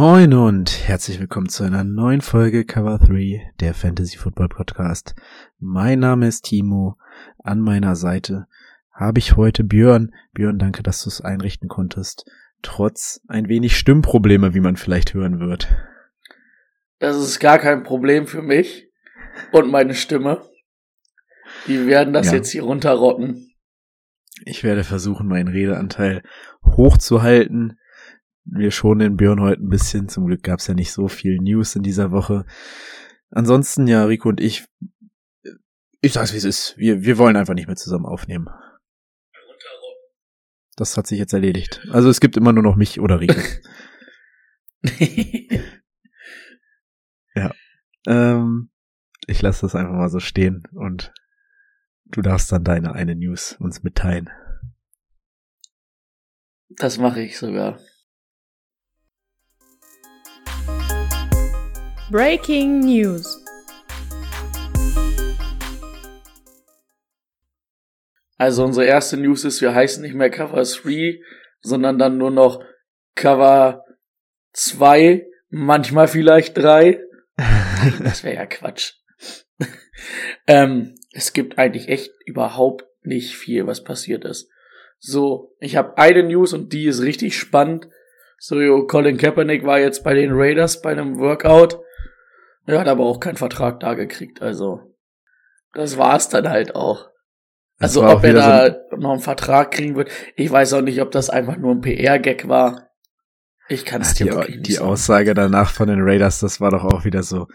Moin und herzlich willkommen zu einer neuen Folge Cover 3 der Fantasy Football Podcast. Mein Name ist Timo. An meiner Seite habe ich heute Björn. Björn, danke, dass du es einrichten konntest. Trotz ein wenig Stimmprobleme, wie man vielleicht hören wird. Das ist gar kein Problem für mich und meine Stimme. Die werden das Ja. jetzt hier runterrocken. Ich werde versuchen, meinen Redeanteil hochzuhalten. Wir schonen den Björn heute ein bisschen. Zum Glück gab es ja nicht so viel News in dieser Woche. Ansonsten, ja, Rico und ich, ich sag's wie es ist. Wir, wir wollen einfach nicht mehr zusammen aufnehmen. Das hat sich jetzt erledigt. Also es gibt immer nur noch mich oder Rico. ähm, ich lasse das einfach mal so stehen und du darfst dann deine eine News uns mitteilen. Das mache ich sogar. Breaking News. Also unsere erste News ist, wir heißen nicht mehr Cover 3, sondern dann nur noch Cover 2, manchmal vielleicht 3. Das wäre ja Quatsch. ähm, es gibt eigentlich echt überhaupt nicht viel, was passiert ist. So, ich habe eine News und die ist richtig spannend. So, Colin Kaepernick war jetzt bei den Raiders bei einem Workout. Er hat aber auch keinen Vertrag da gekriegt, also das war's dann halt auch. Das Also ob er so da ein- noch einen Vertrag kriegen wird, ich weiß auch nicht, ob das einfach nur ein PR-Gag war. Ich kann es dir die, wirklich nicht die sagen. Aussage danach von den Raiders, das war doch auch wieder so,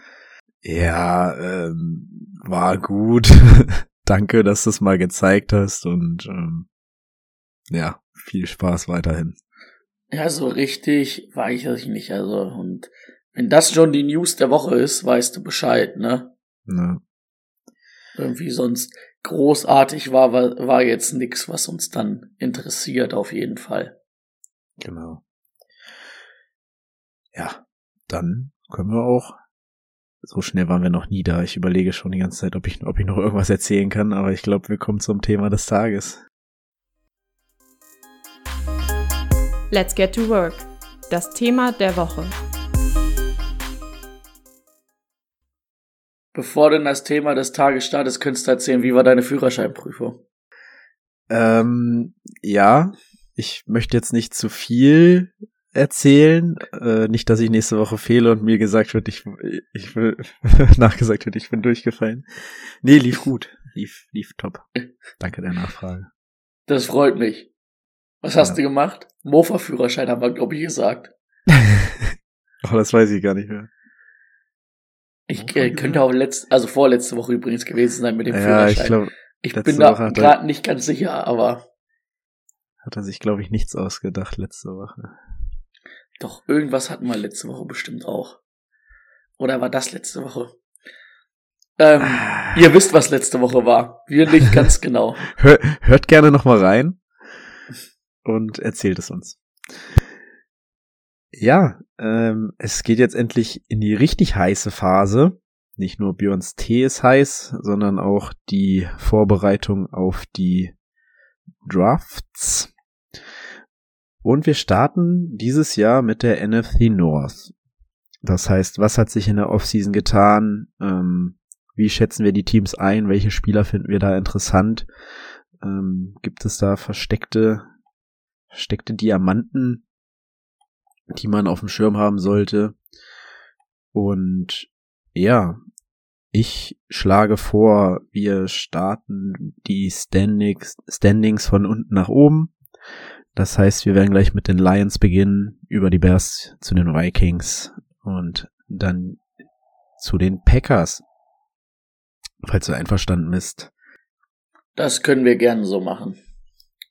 ja, ähm, war gut. Danke, dass du es mal gezeigt hast und ähm, ja, viel Spaß weiterhin. Ja, so richtig weiß ich nicht. Also, und wenn das schon die News der Woche ist, weißt du Bescheid, ne? Ne? Irgendwie sonst großartig war, war, war jetzt nix, was uns dann interessiert, auf jeden Fall. Genau. Ja, dann können wir auch. So schnell waren wir noch nie da. Ich überlege schon die ganze Zeit, ob ich, ob ich noch irgendwas erzählen kann, aber ich glaube, wir kommen zum Thema des Tages. Let's get to work. Das Thema der Woche. Bevor du in das Thema des Tages startest, könntest du erzählen, wie war deine Führerscheinprüfung? Ähm, ja, ich möchte jetzt nicht zu viel erzählen. Äh, nicht, dass ich nächste Woche fehle und mir gesagt wird, ich, ich will, nachgesagt wird, ich bin durchgefallen. Nee, lief gut. Lief, lief top. Danke der Nachfrage. Das freut mich. Was hast Ja. du gemacht? Mofa-Führerschein haben wir, glaube ich, gesagt. oh, das weiß ich gar nicht mehr. Ich äh, könnte auch letzt, also vorletzte Woche übrigens gewesen sein mit dem Ja, Führerschein. ich glaube, ich bin da er- gerade nicht ganz sicher, aber hat er sich, glaube ich, nichts ausgedacht letzte Woche. doch, irgendwas hatten wir letzte Woche bestimmt auch. Oder war das letzte Woche? Ähm, Ah. ihr wisst, was letzte Woche war. Wir nicht ganz genau. Hör, hört gerne noch mal rein und erzählt es uns. Ja, ähm, es geht jetzt endlich in die richtig heiße Phase. Nicht nur Björns Tee ist heiß, sondern auch die Vorbereitung auf die Drafts. Und wir starten dieses Jahr mit der NFC North. Das heißt, was hat sich in der Offseason getan? Ähm, wie schätzen wir die Teams ein? Welche Spieler finden wir da interessant? Ähm, gibt es da versteckte, versteckte Diamanten, die man auf dem Schirm haben sollte? Und ja, ich schlage vor, wir starten die Standings, Standings von unten nach oben. Das heißt, wir werden gleich mit den Lions beginnen, über die Bears zu den Vikings und dann zu den Packers. Falls du einverstanden bist. Das können wir gerne so machen.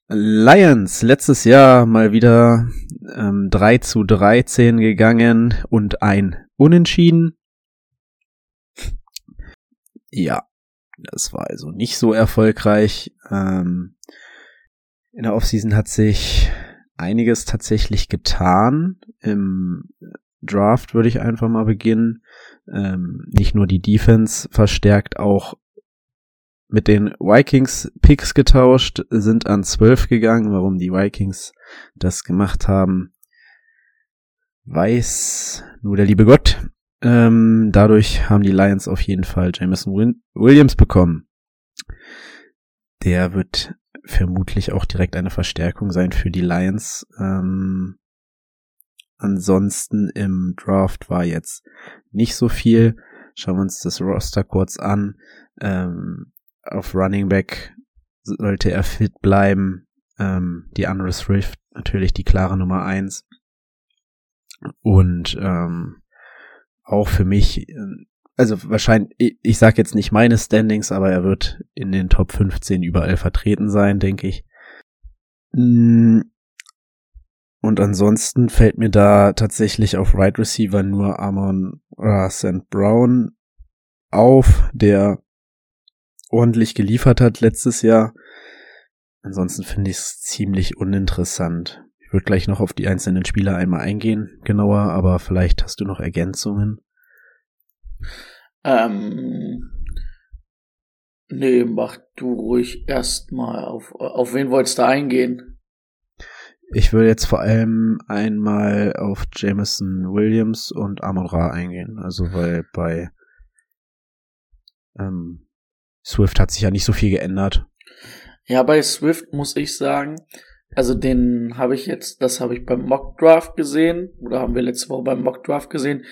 Lions, letztes Jahr mal wieder ähm, 3 zu 13 gegangen und ein Unentschieden. Ja, das war also nicht so erfolgreich. Ähm, in der Offseason hat sich einiges tatsächlich getan. Im Draft würde ich einfach mal beginnen. Ähm, nicht nur die Defense verstärkt, auch mit den Vikings Picks getauscht, sind an 12 gegangen. Warum die Vikings das gemacht haben, weiß nur der liebe Gott. Ähm, dadurch haben die Lions auf jeden Fall Jameson Williams bekommen. Der wird vermutlich auch direkt eine Verstärkung sein für die Lions. Ähm, ansonsten im Draft war jetzt nicht so viel. Schauen wir uns das Roster kurz an. Ähm, auf Running Back sollte er fit bleiben. Ähm, die andere Swift natürlich die klare Nummer eins. Und ähm, auch für mich, also wahrscheinlich, ich, ich sage jetzt nicht meine Standings, aber er wird in den Top 15 überall vertreten sein, denke ich. Mm. Und ansonsten fällt mir da tatsächlich auf Right Receiver nur Amon Ross Brown auf, der ordentlich geliefert hat letztes Jahr. Ansonsten finde ich es ziemlich uninteressant. Ich würde gleich noch auf die einzelnen Spieler einmal eingehen, genauer, aber vielleicht hast du noch Ergänzungen. Ähm, nee, mach du ruhig erstmal. Auf, auf wen wolltest du eingehen? Ich würde jetzt vor allem einmal auf Jameson Williams und Amon Ra eingehen. Also weil bei ähm, Swift hat sich ja nicht so viel geändert. Ja, bei Swift muss ich sagen, also den habe ich jetzt, das habe ich beim Mock Draft gesehen, oder haben wir letzte Woche beim Mock Draft gesehen,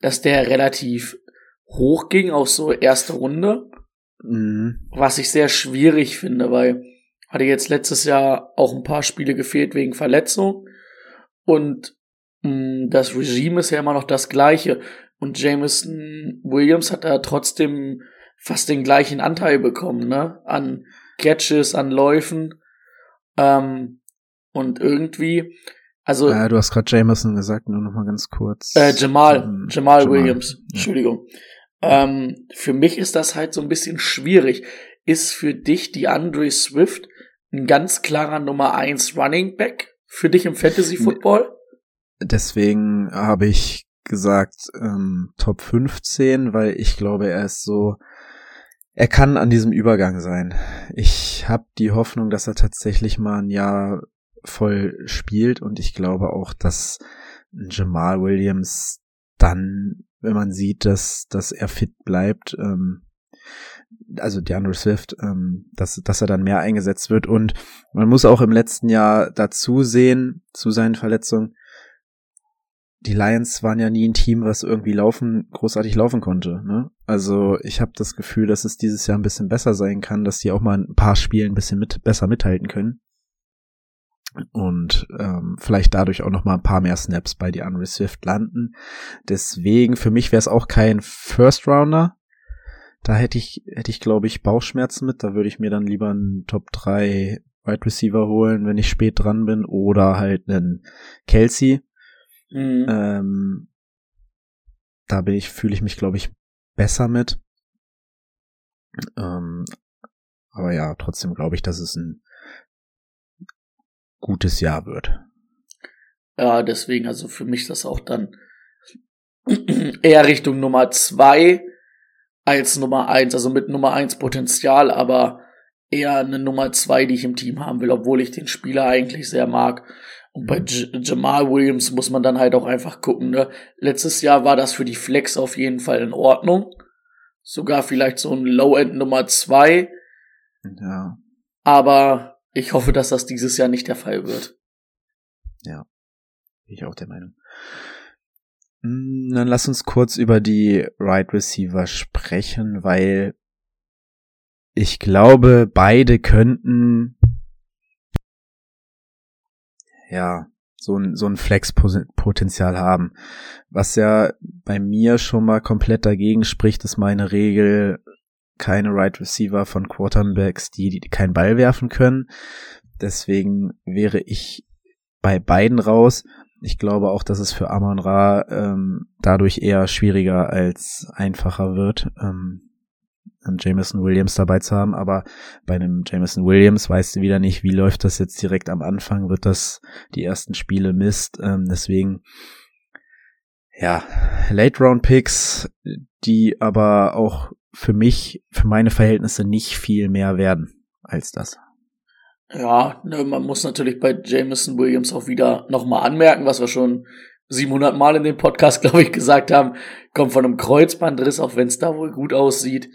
dass der relativ hoch ging auf so erste Runde. Mhm. Was ich sehr schwierig finde, weil hatte jetzt letztes Jahr auch ein paar Spiele gefehlt wegen Verletzung. Und mh, mm, das Regime ist ja immer noch das gleiche. Und Jameson Williams hat da trotzdem fast den gleichen Anteil bekommen, ne? An Catches, an Läufen. Ähm, und irgendwie, also. Ja, du hast gerade Jameson gesagt, nur noch mal ganz kurz. Äh, Jamal, ähm, Jamal, Jamal Williams, ja. Entschuldigung. Ähm, für mich ist das halt so ein bisschen schwierig. Ist für dich die Andre Swift ein ganz klarer Nummer 1 Running Back für dich im Fantasy Football? Deswegen habe ich gesagt ähm, Top 15, weil ich glaube, er ist so er kann an diesem Übergang sein. Ich habe die Hoffnung, dass er tatsächlich mal ein Jahr voll spielt und ich glaube auch, dass Jamal Williams dann, wenn man sieht, dass, dass er fit bleibt, ähm, also DeAndre Swift, ähm, dass, dass er dann mehr eingesetzt wird und man muss auch im letzten Jahr dazu sehen, zu seinen Verletzungen, die Lions waren ja nie ein Team, was irgendwie laufen, großartig laufen konnte. Ne? Also ich habe das Gefühl, dass es dieses Jahr ein bisschen besser sein kann, dass die auch mal ein paar Spielen ein bisschen mit, besser mithalten können. Und ähm, vielleicht dadurch auch noch mal ein paar mehr Snaps bei die Swift landen. Deswegen, für mich wäre es auch kein First Rounder. Da hätte ich, hätte ich, glaube ich, Bauchschmerzen mit. Da würde ich mir dann lieber einen Top 3 Wide Receiver holen, wenn ich spät dran bin. Oder halt einen Kelsey Mhm. Ähm, da bin ich, fühle ich mich, glaube ich, besser mit. Ähm, aber ja, trotzdem glaube ich, dass es ein gutes Jahr wird. Ja, deswegen, also für mich das auch dann eher Richtung Nummer zwei als Nummer eins, also mit Nummer eins Potenzial, aber eher eine Nummer zwei, die ich im Team haben will, obwohl ich den Spieler eigentlich sehr mag. Und bei J Jamal Williams muss man dann halt auch einfach gucken. Ne? Letztes Jahr war das für die Flex auf jeden Fall in Ordnung. Sogar vielleicht so ein Low-End Nummer zwei. Ja. Aber ich hoffe, dass das dieses Jahr nicht der Fall wird. Ja. Bin ich auch der Meinung. Hm, dann lass uns kurz über die Right Receiver sprechen, weil ich glaube, beide könnten ja, so ein, so ein Flex-Potenzial haben. Was ja bei mir schon mal komplett dagegen spricht, ist meine Regel, keine Right Receiver von Quarterbacks, die, die keinen Ball werfen können. Deswegen wäre ich bei beiden raus. Ich glaube auch, dass es für Amon Ra ähm, dadurch eher schwieriger als einfacher wird, ähm, einen Jameson Williams dabei zu haben. Aber bei einem Jameson Williams weißt du wieder nicht, wie läuft das jetzt direkt am Anfang, wird das die ersten Spiele Mist. Ähm, deswegen, ja, Late Round Picks, die aber auch für mich, für meine Verhältnisse nicht viel mehr werden als das. Ja, ne, man muss natürlich bei Jameson Williams auch wieder nochmal anmerken, was wir schon 700 Mal in dem Podcast, glaube ich, gesagt haben, kommt von einem Kreuzbandriss, auch wenn es da wohl gut aussieht,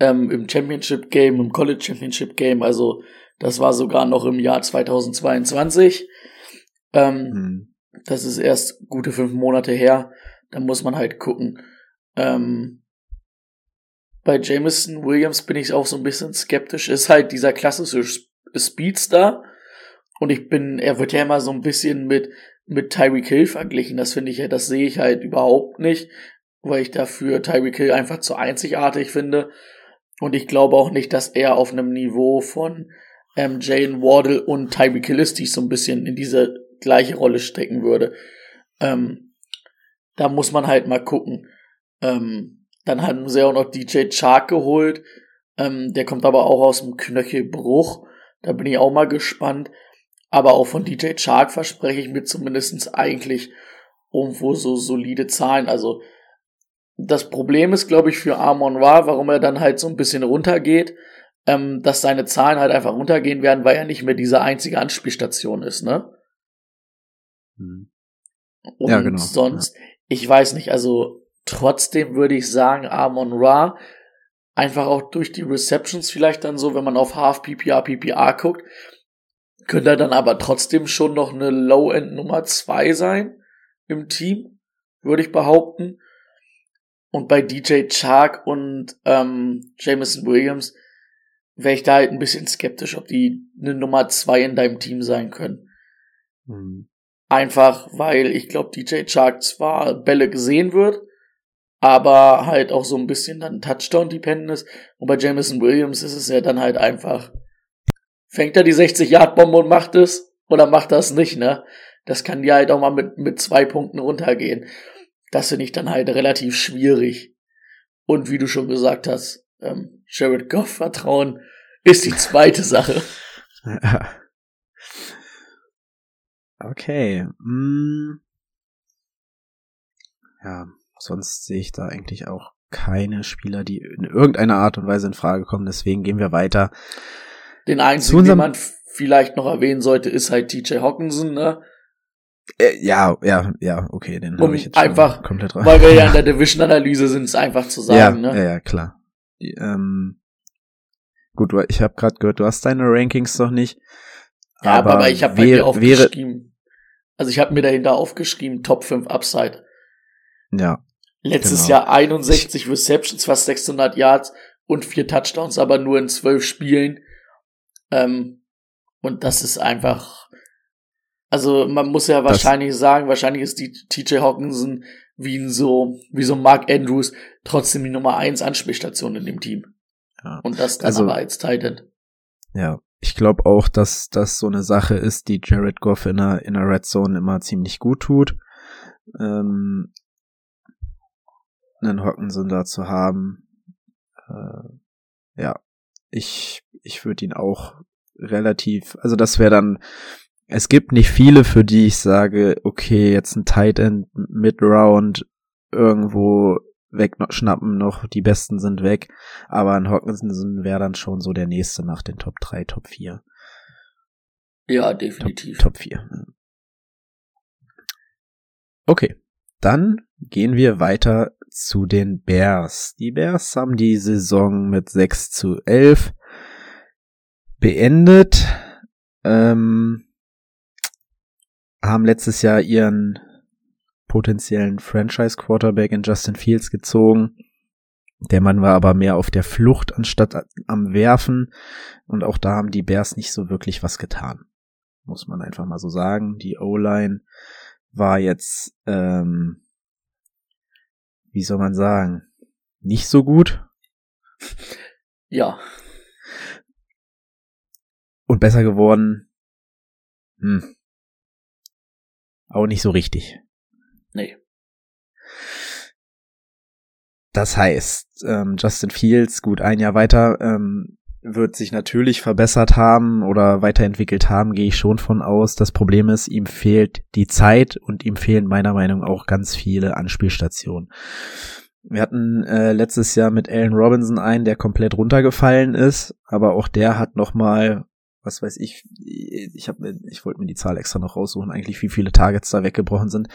ähm, im Championship Game, im College Championship Game, also das war sogar noch im Jahr 2022. Ähm, hm. Das ist erst gute fünf Monate her. Da muss man halt gucken. Ähm, bei Jameson Williams bin ich auch so ein bisschen skeptisch. Ist halt dieser klassische Speedster. Und ich bin, er wird ja immer so ein bisschen mit, mit Tyreek Hill verglichen. Das finde ich ja, das sehe ich halt überhaupt nicht, weil ich dafür Tyreek Hill einfach zu einzigartig finde. Und ich glaube auch nicht, dass er auf einem Niveau von ähm, Jane Wardle und die ich so ein bisschen in diese gleiche Rolle stecken würde. Ähm, da muss man halt mal gucken. Ähm, dann haben sie auch noch DJ Chark geholt. Ähm, der kommt aber auch aus dem Knöchelbruch. Da bin ich auch mal gespannt. Aber auch von DJ Chark verspreche ich mir zumindestens eigentlich irgendwo so solide Zahlen. Also das Problem ist, glaube ich, für Amon Ra, warum er dann halt so ein bisschen runtergeht, ähm, dass seine Zahlen halt einfach runtergehen werden, weil er nicht mehr diese einzige Anspielstation ist, ne? Hm. Und ja, genau. sonst, ja. ich weiß nicht, also trotzdem würde ich sagen, Amon Ra Einfach auch durch die Receptions vielleicht dann so, wenn man auf Half PPR, PPR guckt, könnte er dann aber trotzdem schon noch eine Low-End Nummer zwei sein im Team, würde ich behaupten. Und bei DJ Chark und ähm, Jameson Williams wäre ich da halt ein bisschen skeptisch, ob die eine Nummer zwei in deinem Team sein können. Mhm. Einfach, weil ich glaube, DJ Chark zwar Bälle gesehen wird, aber halt auch so ein bisschen dann Touchdown-dependent ist. Und bei Jameson Williams ist es ja dann halt einfach, fängt er die 60-Yard-Bombe und macht es oder macht das nicht, ne? Das kann ja halt auch mal mit, mit zwei Punkten runtergehen. Das finde ich dann halt relativ schwierig. Und wie du schon gesagt hast, ähm, Jared Goff vertrauen ist die zweite Sache. Okay. Mm. Ja, Sonst sehe ich da eigentlich auch keine Spieler, die in irgendeiner Art und Weise in Frage kommen. Deswegen gehen wir weiter. Den einzigen, den man vielleicht noch erwähnen sollte, ist halt TJ Hawkinson, ne? Äh, ja, ja, ja, okay, den um habe ich jetzt einfach, komplett rein. Weil wir ja in der Division-Analyse sind, es einfach zu sagen, ja, ne? Ja, ja, klar. Die, ähm, gut, ich habe gerade gehört, du hast deine Rankings noch nicht. Ja, aber, aber ich habe mir aufgeschrieben. Also ich habe mir dahinter aufgeschrieben, Top 5 Upside. Ja. Letztes genau. Jahr 61 Receptions, fast 600 Yards und vier Touchdowns, aber nur in zwölf Spielen. Ähm, und das ist einfach, also man muss ja wahrscheinlich das sagen, wahrscheinlich ist die TJ Hawkinson wie so, wie so Mark Andrews trotzdem die Nummer eins Anspielstation in dem Team. Ja. Und das dann also, aber als Titan. Ja, ich glaube auch, dass das so eine Sache ist, die Jared Goff in der, in der Red Zone immer ziemlich gut tut. Ähm, einen Hockenson da zu haben. Äh, ja, ich, ich würde ihn auch relativ, also das wäre dann, es gibt nicht viele, für die ich sage, okay, jetzt ein Tight End Mid-Round irgendwo wegschnappen noch, die besten sind weg, aber ein Hawkinson wäre dann schon so der nächste nach den Top 3, Top 4. Ja, definitiv. Top, Top 4. Okay, dann gehen wir weiter zu den Bears. Die Bears haben die Saison mit 6 zu 11 beendet. Ähm, haben letztes Jahr ihren potenziellen Franchise Quarterback in Justin Fields gezogen. Der Mann war aber mehr auf der Flucht anstatt am Werfen. Und auch da haben die Bears nicht so wirklich was getan. Muss man einfach mal so sagen. Die O-Line war jetzt ähm, wie soll man sagen, nicht so gut. Ja. Und besser geworden. Hm. Auch nicht so richtig. Nee. Das heißt, ähm, Justin Fields, gut ein Jahr weiter, ähm, wird sich natürlich verbessert haben oder weiterentwickelt haben, gehe ich schon von aus. Das Problem ist, ihm fehlt die Zeit und ihm fehlen meiner Meinung nach auch ganz viele Anspielstationen. Wir hatten äh, letztes Jahr mit Allen Robinson einen, der komplett runtergefallen ist, aber auch der hat noch mal, was weiß ich, ich habe, ich wollte mir die Zahl extra noch raussuchen, eigentlich wie viele Targets da weggebrochen sind.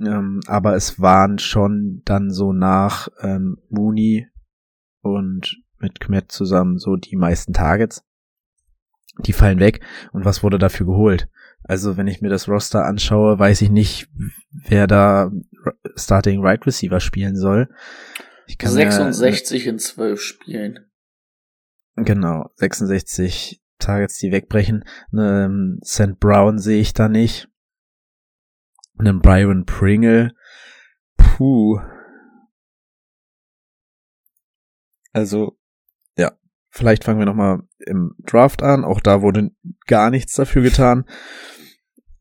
Ähm, aber es waren schon dann so nach ähm, Mooney und mit Kmet zusammen so die meisten Targets. Die fallen weg. Und was wurde dafür geholt? Also wenn ich mir das Roster anschaue, weiß ich nicht, wer da Starting Right Receiver spielen soll. Ich kann 66 mir, in 12 Spielen. Genau, 66 Targets, die wegbrechen. Ne, St. Brown sehe ich da nicht. Einen Byron Pringle. Puh. Also, ja. Vielleicht fangen wir nochmal im Draft an. Auch da wurde gar nichts dafür getan.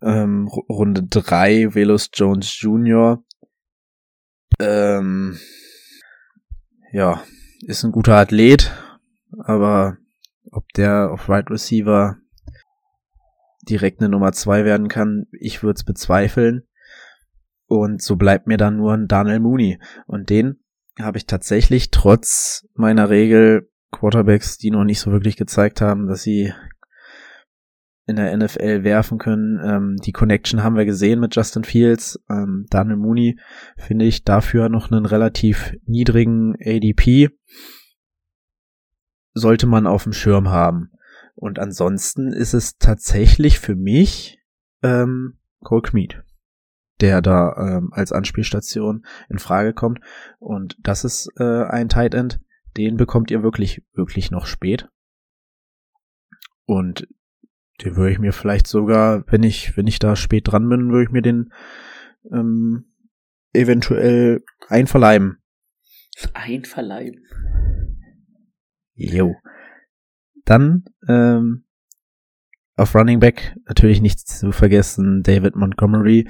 Ähm, Runde 3, Velos Jones Jr. Ähm, ja, ist ein guter Athlet, aber ob der auf Right Receiver direkt eine Nummer 2 werden kann, ich würde es bezweifeln. Und so bleibt mir dann nur ein Daniel Mooney. Und den habe ich tatsächlich trotz meiner Regel Quarterbacks, die noch nicht so wirklich gezeigt haben, dass sie in der NFL werfen können. Ähm, die Connection haben wir gesehen mit Justin Fields. Ähm, Daniel Mooney finde ich dafür noch einen relativ niedrigen ADP. Sollte man auf dem Schirm haben. Und ansonsten ist es tatsächlich für mich ähm, Cole Kmead, der da ähm, als Anspielstation in Frage kommt. Und das ist äh, ein Tight End, den bekommt ihr wirklich, wirklich noch spät. Und den würde ich mir vielleicht sogar, wenn ich, wenn ich da spät dran bin, würde ich mir den ähm, eventuell einverleiben. Einverleiben. Jo. Dann ähm, auf Running Back natürlich nicht zu vergessen David Montgomery.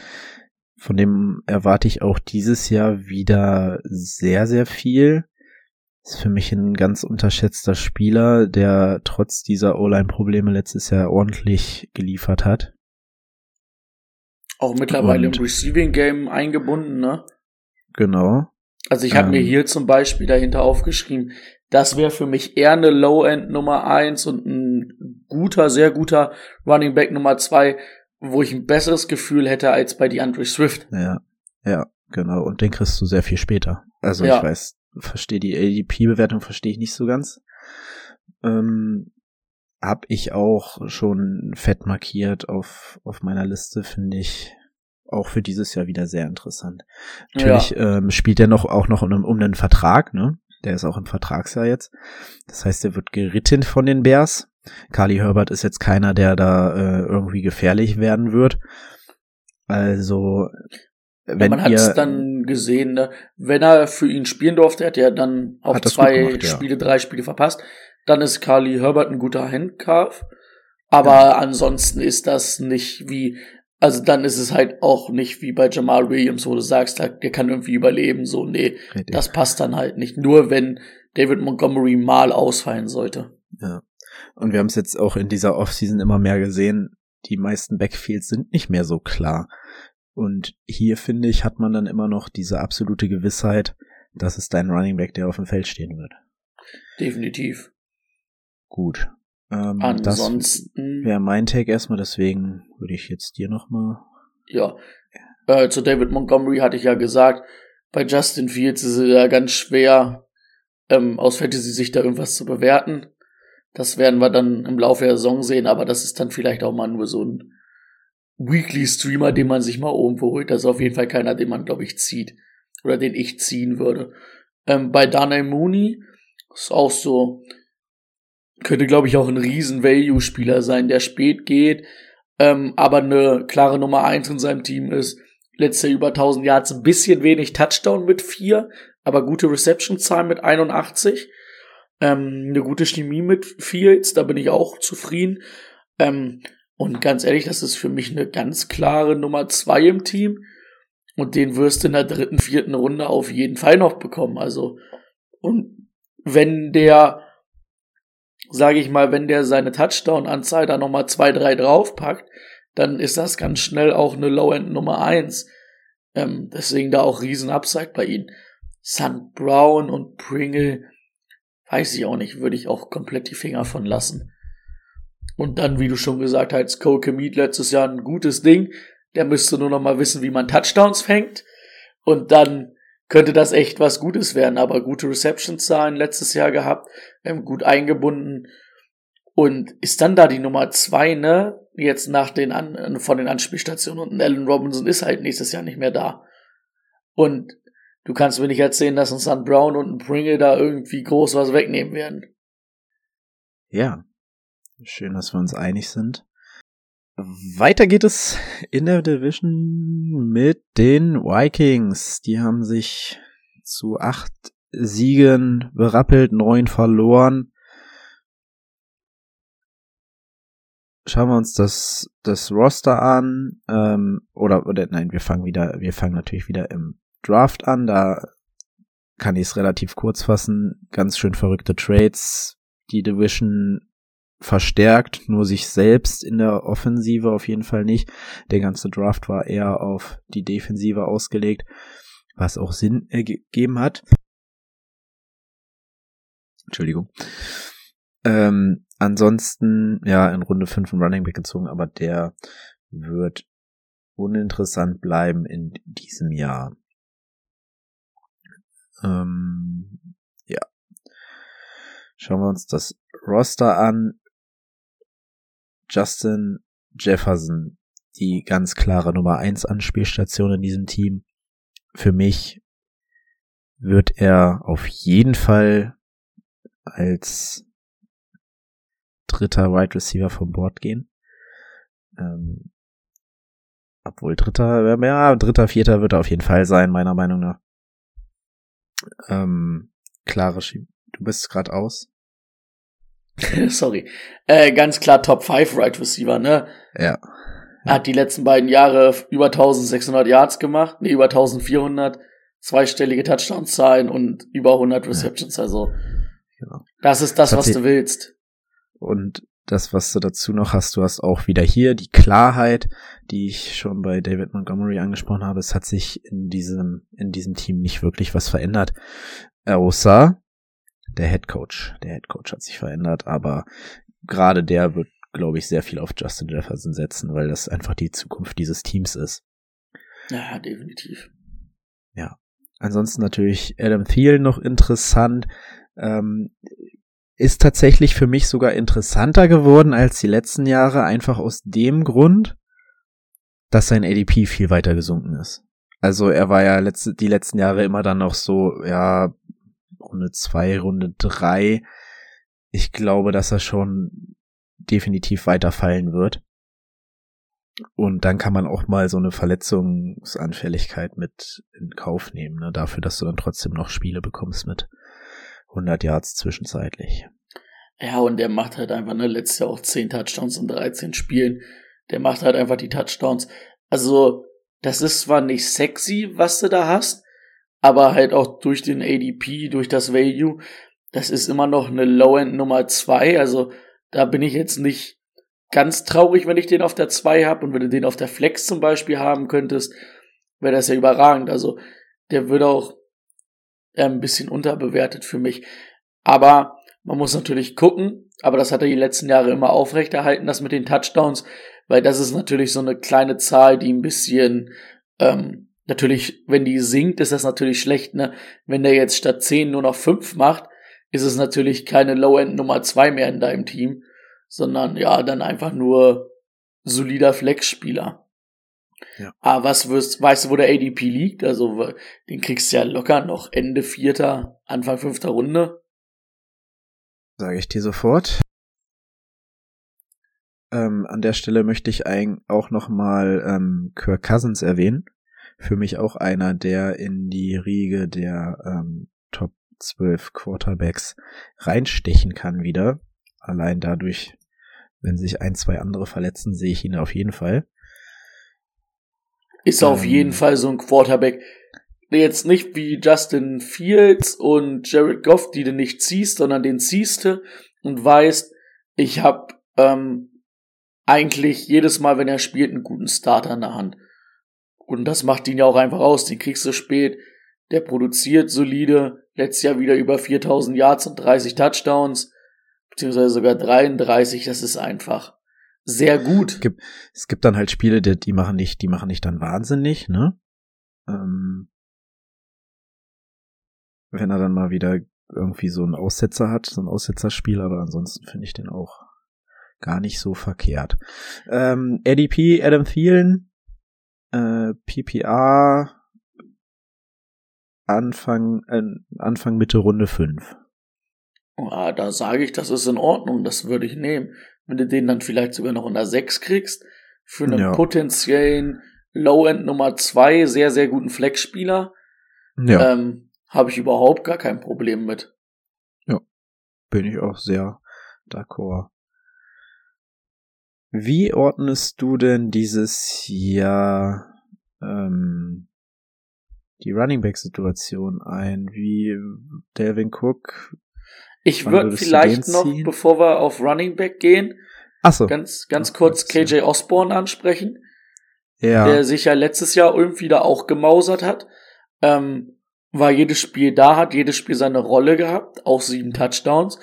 Von dem erwarte ich auch dieses Jahr wieder sehr, sehr viel. Ist für mich ein ganz unterschätzter Spieler, der trotz dieser O-Line-Probleme letztes Jahr ordentlich geliefert hat. Auch mittlerweile Und, im Receiving Game eingebunden, ne? Genau. Also ich habe ähm, mir hier zum Beispiel dahinter aufgeschrieben, das wäre für mich eher eine Low-End Nummer eins und ein guter, sehr guter Running Back Nummer zwei, wo ich ein besseres Gefühl hätte als bei DeAndre Swift. Ja, ja, genau. Und den kriegst du sehr viel später. Also ja. ich weiß, verstehe die ADP-Bewertung verstehe ich nicht so ganz. Ähm, hab ich auch schon fett markiert auf, auf meiner Liste, finde ich auch für dieses Jahr wieder sehr interessant. Natürlich ja. ähm, spielt er noch auch noch um, um einen Vertrag, ne? Der ist auch im Vertragsjahr jetzt. Das heißt, er wird geritten von den Bears. Carly Herbert ist jetzt keiner, der da äh, irgendwie gefährlich werden wird. Also wenn ja, man hat es dann gesehen, ne? wenn er für ihn spielen durfte, hat er dann auch zwei gemacht, Spiele, ja. drei Spiele verpasst. Dann ist Carly Herbert ein guter Handcuff. Aber ja. ansonsten ist das nicht wie, also dann ist es halt auch nicht wie bei Jamal Williams, wo du sagst, der kann irgendwie überleben. So, nee, Richtig. das passt dann halt nicht. Nur wenn David Montgomery mal ausfallen sollte. Ja. Und wir haben es jetzt auch in dieser Offseason immer mehr gesehen. Die meisten Backfields sind nicht mehr so klar. Und hier finde ich, hat man dann immer noch diese absolute Gewissheit, dass es dein Running Back, der auf dem Feld stehen wird. Definitiv. Gut. Ähm, Ansonsten wäre mein Take erstmal, deswegen würde ich jetzt dir nochmal. Ja. Äh, zu David Montgomery hatte ich ja gesagt, bei Justin Fields ist es ja ganz schwer, ähm, aus Fantasy-Sicht da irgendwas zu bewerten. Das werden wir dann im Laufe der Saison sehen, aber das ist dann vielleicht auch mal nur so ein Weekly Streamer, den man sich mal irgendwo holt. Das ist auf jeden Fall keiner, den man, glaube ich, zieht. Oder den ich ziehen würde. Ähm, bei Daniel Mooney ist auch so, könnte, glaube ich, auch ein riesen Value-Spieler sein, der spät geht, ähm, aber eine klare Nummer eins in seinem Team ist. Letztes Jahr über 1000 Yards, ein bisschen wenig Touchdown mit vier, aber gute Reception-Zahlen mit 81. Ähm, eine gute Chemie mit Fields, da bin ich auch zufrieden. Ähm, Und ganz ehrlich, das ist für mich eine ganz klare Nummer zwei im Team. Und den wirst du in der dritten, vierten Runde auf jeden Fall noch bekommen. Also, und wenn der, sage ich mal, wenn der seine Touchdown-Anzahl da nochmal zwei, drei draufpackt, dann ist das ganz schnell auch eine Low-End Nummer eins. Ähm, deswegen da auch riesen Upside bei ihnen. St. Brown und Pringle, weiß ich auch nicht, würde ich auch komplett die Finger von lassen. Und dann, wie du schon gesagt hast, Cole Kemet letztes Jahr ein gutes Ding. Der müsste nur noch mal wissen, wie man Touchdowns fängt. Und dann könnte das echt was Gutes werden. Aber gute Reception-Zahlen letztes Jahr gehabt, ähm, gut eingebunden. Und ist dann da die Nummer zwei, ne? Jetzt nach den An von den Anspielstationen. Und Allen Robinson ist halt nächstes Jahr nicht mehr da. Und du kannst mir nicht erzählen, dass ein Sun Brown und ein Pringle da irgendwie groß was wegnehmen werden. Ja. Schön, dass wir uns einig sind. Weiter geht es in der Division mit den Vikings. Die haben sich zu acht Siegen berappelt, neun verloren. Schauen wir uns das, das Roster an, ähm, oder, oder nein, wir fangen wieder, wir fangen natürlich wieder im Draft an. Da kann ich es relativ kurz fassen. Ganz schön verrückte Trades. Die Division verstärkt, nur sich selbst in der Offensive auf jeden Fall nicht. Der ganze Draft war eher auf die Defensive ausgelegt, was auch Sinn ergeben hat. Entschuldigung. Ähm, ansonsten, ja, in Runde 5 ein Running Back gezogen, aber der wird uninteressant bleiben in diesem Jahr. Ähm, ja. Schauen wir uns das Roster an. Justin Jefferson, die ganz klare Nummer 1 Anspielstation in diesem Team. Für mich wird er auf jeden Fall als dritter Wide Receiver vom Board gehen. Ähm, obwohl dritter, ja, dritter, vierter wird er auf jeden Fall sein, meiner Meinung nach. Ähm, klare Schieb. Du bist gerade aus. Sorry. Äh, ganz klar Top 5 Right Receiver, ne? Ja. Hat die letzten beiden Jahre über 1600 Yards gemacht, ne, über 1400, zweistellige Touchdown-Zahlen und über 100 Receptions, ja. also. Genau. Das ist das, das was du willst. Und das, was du dazu noch hast, du hast auch wieder hier die Klarheit, die ich schon bei David Montgomery angesprochen habe. Es hat sich in diesem, in diesem Team nicht wirklich was verändert. Außer der Head Coach. Der Head Coach hat sich verändert, aber gerade der wird, glaube ich, sehr viel auf Justin Jefferson setzen, weil das einfach die Zukunft dieses Teams ist. Ja, definitiv. Ja. Ansonsten natürlich Adam Thiel noch interessant. Ähm, ist tatsächlich für mich sogar interessanter geworden als die letzten Jahre, einfach aus dem Grund, dass sein ADP viel weiter gesunken ist. Also er war ja letzte, die letzten Jahre immer dann noch so, ja, Runde zwei, Runde drei. Ich glaube, dass er schon definitiv weiterfallen wird. Und dann kann man auch mal so eine Verletzungsanfälligkeit mit in Kauf nehmen, ne? dafür, dass du dann trotzdem noch Spiele bekommst mit 100 Yards zwischenzeitlich. Ja, und der macht halt einfach, ne, letztes Jahr auch 10 Touchdowns in 13 Spielen. Der macht halt einfach die Touchdowns. Also, das ist zwar nicht sexy, was du da hast, aber halt auch durch den ADP, durch das Value, das ist immer noch eine Low-End Nummer zwei. Also da bin ich jetzt nicht ganz traurig, wenn ich den auf der zwei habe und wenn du den auf der Flex zum Beispiel haben könntest, wäre das ja überragend. Also der würde auch äh, ein bisschen unterbewertet für mich. Aber man muss natürlich gucken, aber das hat er die letzten Jahre immer aufrechterhalten, das mit den Touchdowns, weil das ist natürlich so eine kleine Zahl, die ein bisschen ähm, Natürlich, wenn die sinkt, ist das natürlich schlecht, ne? Wenn der jetzt statt 10 nur noch 5 macht, ist es natürlich keine Low-End Nummer 2 mehr in deinem Team, sondern ja, dann einfach nur solider Flex-Spieler. Ja. Aber was wirst, weißt du, wo der ADP liegt? Also, den kriegst du ja locker noch Ende vierter, Anfang fünfter Runde. Sage ich dir sofort. Ähm, an der Stelle möchte ich eigentlich auch noch mal ähm, Kirk Cousins erwähnen für mich auch einer, der in die Riege der ähm, Top 12 Quarterbacks reinstechen kann wieder. Allein dadurch, wenn sich ein, zwei andere verletzen, sehe ich ihn auf jeden Fall. Ist auf Ähm. jeden Fall so ein Quarterback. Jetzt nicht wie Justin Fields und Jared Goff, die du nicht ziehst, sondern den ziehst du und weißt, ich habe ähm, eigentlich jedes Mal, wenn er spielt, einen guten Starter in der Hand. Und das macht ihn ja auch einfach aus. Den kriegst du spät. Der produziert solide. Letztes Jahr wieder über 4000 Yards und 30 Touchdowns. Beziehungsweise sogar 33. Das ist einfach sehr gut. Gibt, es gibt dann halt Spiele, die, die machen nicht, die machen nicht dann wahnsinnig, ne? Ähm, wenn er dann mal wieder irgendwie so einen Aussetzer hat, so ein Aussetzerspiel, aber ansonsten finde ich den auch gar nicht so verkehrt. Ähm, ADP, Adam Thielen, äh, PPR, Anfang, äh, Anfang Mitte Runde 5. Ah, da sage ich, das ist in Ordnung, das würde ich nehmen. Wenn du den dann vielleicht sogar noch in der 6 kriegst, für einen Ja. potenziellen Low-End Nummer 2 sehr, sehr guten Flex-Spieler, Ja, ähm, habe ich überhaupt gar kein Problem mit. bin ich auch sehr d'accord. Wie ordnest du denn dieses Jahr ähm, die Running Back Situation ein? Wie Delvin Cook? Ich würde vielleicht noch, ziehen? bevor wir auf Running Back gehen, Achso, ganz, ganz Ach, kurz KJ Osborne ansprechen, ja, der sich ja letztes Jahr irgendwie da auch gemausert hat. Ähm, war jedes Spiel da, hat jedes Spiel seine Rolle gehabt, auch sieben Touchdowns.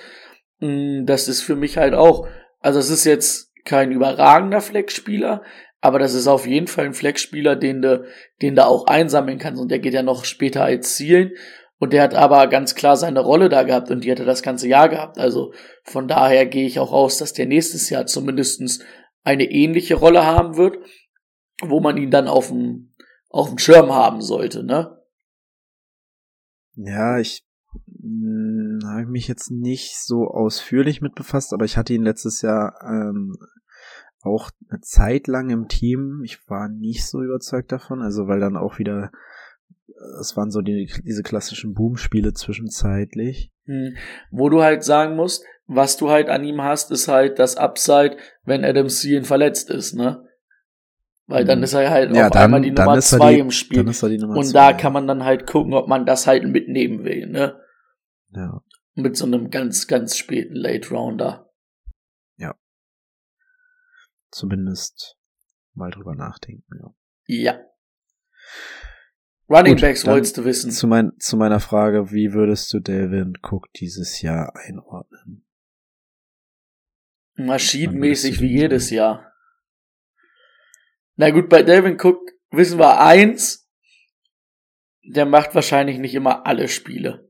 Mm, Das ist für mich halt auch, also es ist jetzt kein überragender Flex-Spieler, aber das ist auf jeden Fall ein Flex-Spieler, den du, den du auch einsammeln kannst und der geht ja noch später als Zielen. Und der hat aber ganz klar seine Rolle da gehabt und die hat er das ganze Jahr gehabt. Also von daher gehe ich auch aus, dass der nächstes Jahr zumindestens eine ähnliche Rolle haben wird, wo man ihn dann auf dem, auf dem Schirm haben sollte, ne? ja, ich habe mich jetzt nicht so ausführlich mit befasst, aber ich hatte ihn letztes Jahr ähm, auch eine Zeit lang im Team. Ich war nicht so überzeugt davon, also weil dann auch wieder, es waren so die, diese klassischen Boom-Spiele zwischenzeitlich. Hm. Wo du halt sagen musst, was du halt an ihm hast, ist halt das Upside, wenn Adam Thielen verletzt ist, ne? Weil dann Mhm. ist er halt Ja, auf dann- einmal die Nummer ist er zwei die- im Spiel. Und zwei, da kann man dann halt gucken, ob man das halt mitnehmen will, ne? Ja. Mit so einem ganz, ganz späten Late Rounder. Zumindest mal drüber nachdenken, ja. Ja. Running Gut, Backs wolltest du wissen. Zu, mein, zu meiner Frage, wie würdest du Delvin Cook dieses Jahr einordnen? Maschinenmäßig wie jedes sagen? Jahr. Na gut, bei Delvin Cook wissen wir eins, der macht wahrscheinlich nicht immer alle Spiele.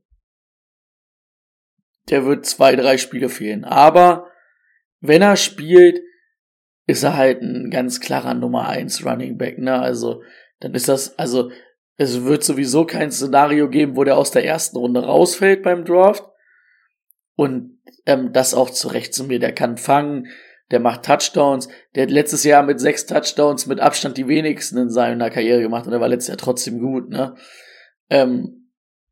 Der wird zwei, drei Spiele fehlen. Aber wenn er spielt, ist er halt ein ganz klarer Nummer eins Running Back, ne? Also, dann ist das, also, es wird sowieso kein Szenario geben, wo der aus der ersten Runde rausfällt beim Draft. Und ähm, das auch zurecht zu mir. Der kann fangen, der macht Touchdowns. Der hat letztes Jahr mit sechs Touchdowns mit Abstand die wenigsten in seiner Karriere gemacht und er war letztes Jahr trotzdem gut, ne? Ähm,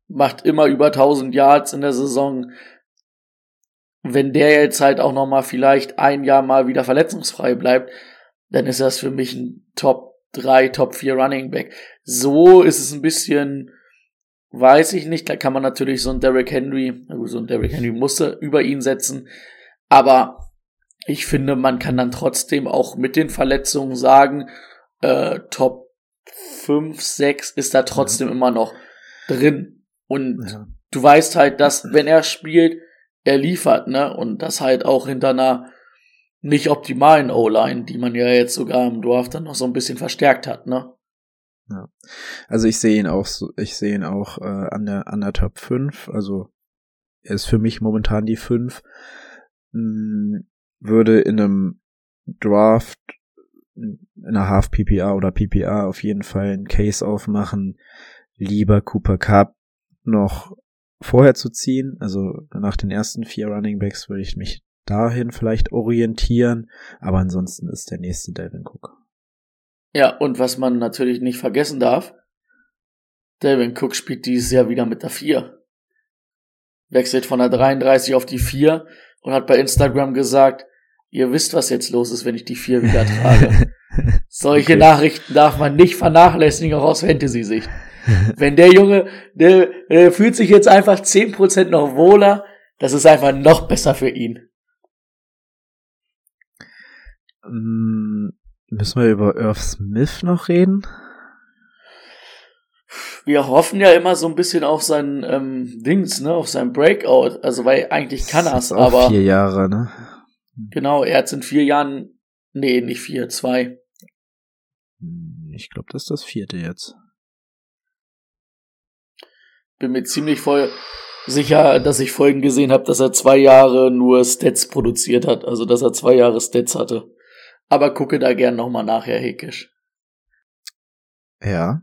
macht immer über 1000 Yards in der Saison. Wenn der jetzt halt auch noch mal vielleicht ein Jahr mal wieder verletzungsfrei bleibt, dann ist das für mich ein Top 3, Top 4 Running Back. So ist es ein bisschen, weiß ich nicht, da kann man natürlich so ein Derrick Henry, so ein Derrick Henry musste über ihn setzen, aber ich finde, man kann dann trotzdem auch mit den Verletzungen sagen, äh, Top 5, 6 ist da trotzdem immer noch drin. Und Ja. du weißt halt, dass, wenn er spielt, er liefert, ne? Und das halt auch hinter einer nicht optimalen O-Line, die man ja jetzt sogar im Draft dann noch so ein bisschen verstärkt hat, ne? Also ich sehe ihn auch so, ich sehe ihn auch äh, an der an der Top 5, also er ist für mich momentan die 5. Hm, würde in einem Draft in einer Half PPA oder PPA auf jeden Fall einen Case aufmachen, lieber Cooper Cup noch vorher zu ziehen, also nach den ersten vier Running Backs würde ich mich dahin vielleicht orientieren, aber ansonsten ist der nächste Delvin Cook. Ja, und was man natürlich nicht vergessen darf, Delvin Cook spielt dieses Jahr wieder mit der 4. Wechselt von der 33 auf die 4 und hat bei Instagram gesagt, Ihr wisst, was jetzt los ist, wenn ich die vier wieder trage. Solche okay. Nachrichten darf man nicht vernachlässigen, auch aus Fantasy-Sicht. Wenn der Junge, der, der fühlt sich jetzt einfach zehn Prozent noch wohler, das ist einfach noch besser für ihn. Mm, müssen wir über Irv Smith noch reden? Wir hoffen ja immer so ein bisschen auf sein ähm, Dings, ne, auf sein Breakout. Also weil eigentlich kann er es, aber vier Jahre, ne? Genau, er hat in vier Jahren, nee, nicht vier, zwei. Hm, ich glaube, das ist das vierte jetzt. Bin mir ziemlich voll sicher, dass ich vorhin gesehen habe, dass er zwei Jahre nur Stats produziert hat, also dass er zwei Jahre Stats hatte. Aber gucke da gern nochmal nachher, Hekisch. Ja,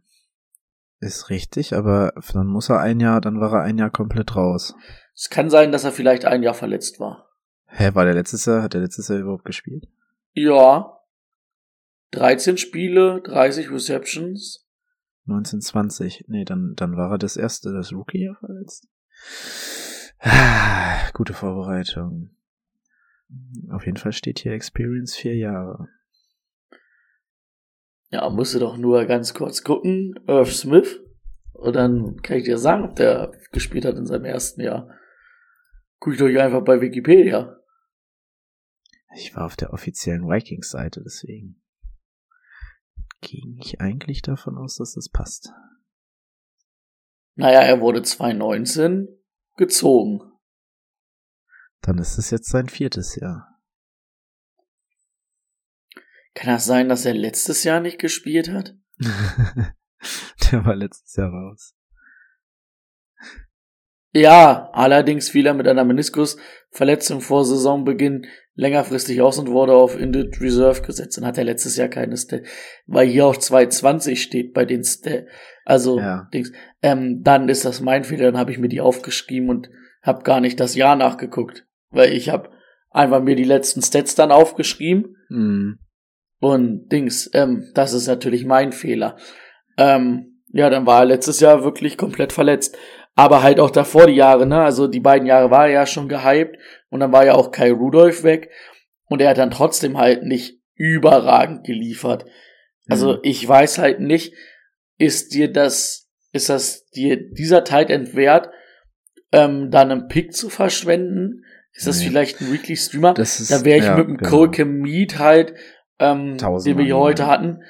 ist richtig, aber dann muss er ein Jahr, dann war er ein Jahr komplett raus. Es kann sein, dass er vielleicht ein Jahr verletzt war. Hä, war der letztes Jahr, hat der letztes Jahr überhaupt gespielt? Ja. 13 Spiele, 30 Receptions. 1920. Nee, dann, dann war er das erste, das Rookie-Jahr verletzt. Ah, gute Vorbereitung. Auf jeden Fall steht hier Experience vier Jahre. Ja, musst du doch nur ganz kurz gucken. Irv Smith. Und dann kann ich dir sagen, ob der gespielt hat in seinem ersten Jahr. Guck ich doch einfach bei Wikipedia. Ich war auf der offiziellen Vikings-Seite, deswegen ging ich eigentlich davon aus, dass das passt. Naja, er wurde 2019 gezogen. Dann ist es jetzt sein viertes Jahr. Kann das sein, dass er letztes Jahr nicht gespielt hat? Der war letztes Jahr raus. Ja, allerdings fiel er mit einer Meniskusverletzung vor Saisonbeginn längerfristig aus und wurde auf Injured Reserve gesetzt. Dann hat er letztes Jahr keine Stat, weil hier auch 220 steht bei den Stat. Also, ja. Dings. Ähm, dann ist das mein Fehler, dann habe ich mir die aufgeschrieben und habe gar nicht das Jahr nachgeguckt. Weil ich habe einfach mir die letzten Stats dann aufgeschrieben. Mhm. Und Dings, ähm, das ist natürlich mein Fehler. Ähm, ja, dann war er letztes Jahr wirklich komplett verletzt. Aber halt auch davor die Jahre, ne? Also die beiden Jahre war er ja schon gehypt und dann war ja auch Kai Rudolph weg und er hat dann trotzdem halt nicht überragend geliefert. Also mhm. ich weiß halt nicht, ist dir das, ist das dir dieser Tight End wert, ähm, dann einen Pick zu verschwenden? Ist das nee. vielleicht ein Weekly Streamer? Das ist, da wäre ich ja, mit dem genau. Cole Mead halt ähm, den wir hier heute hatten,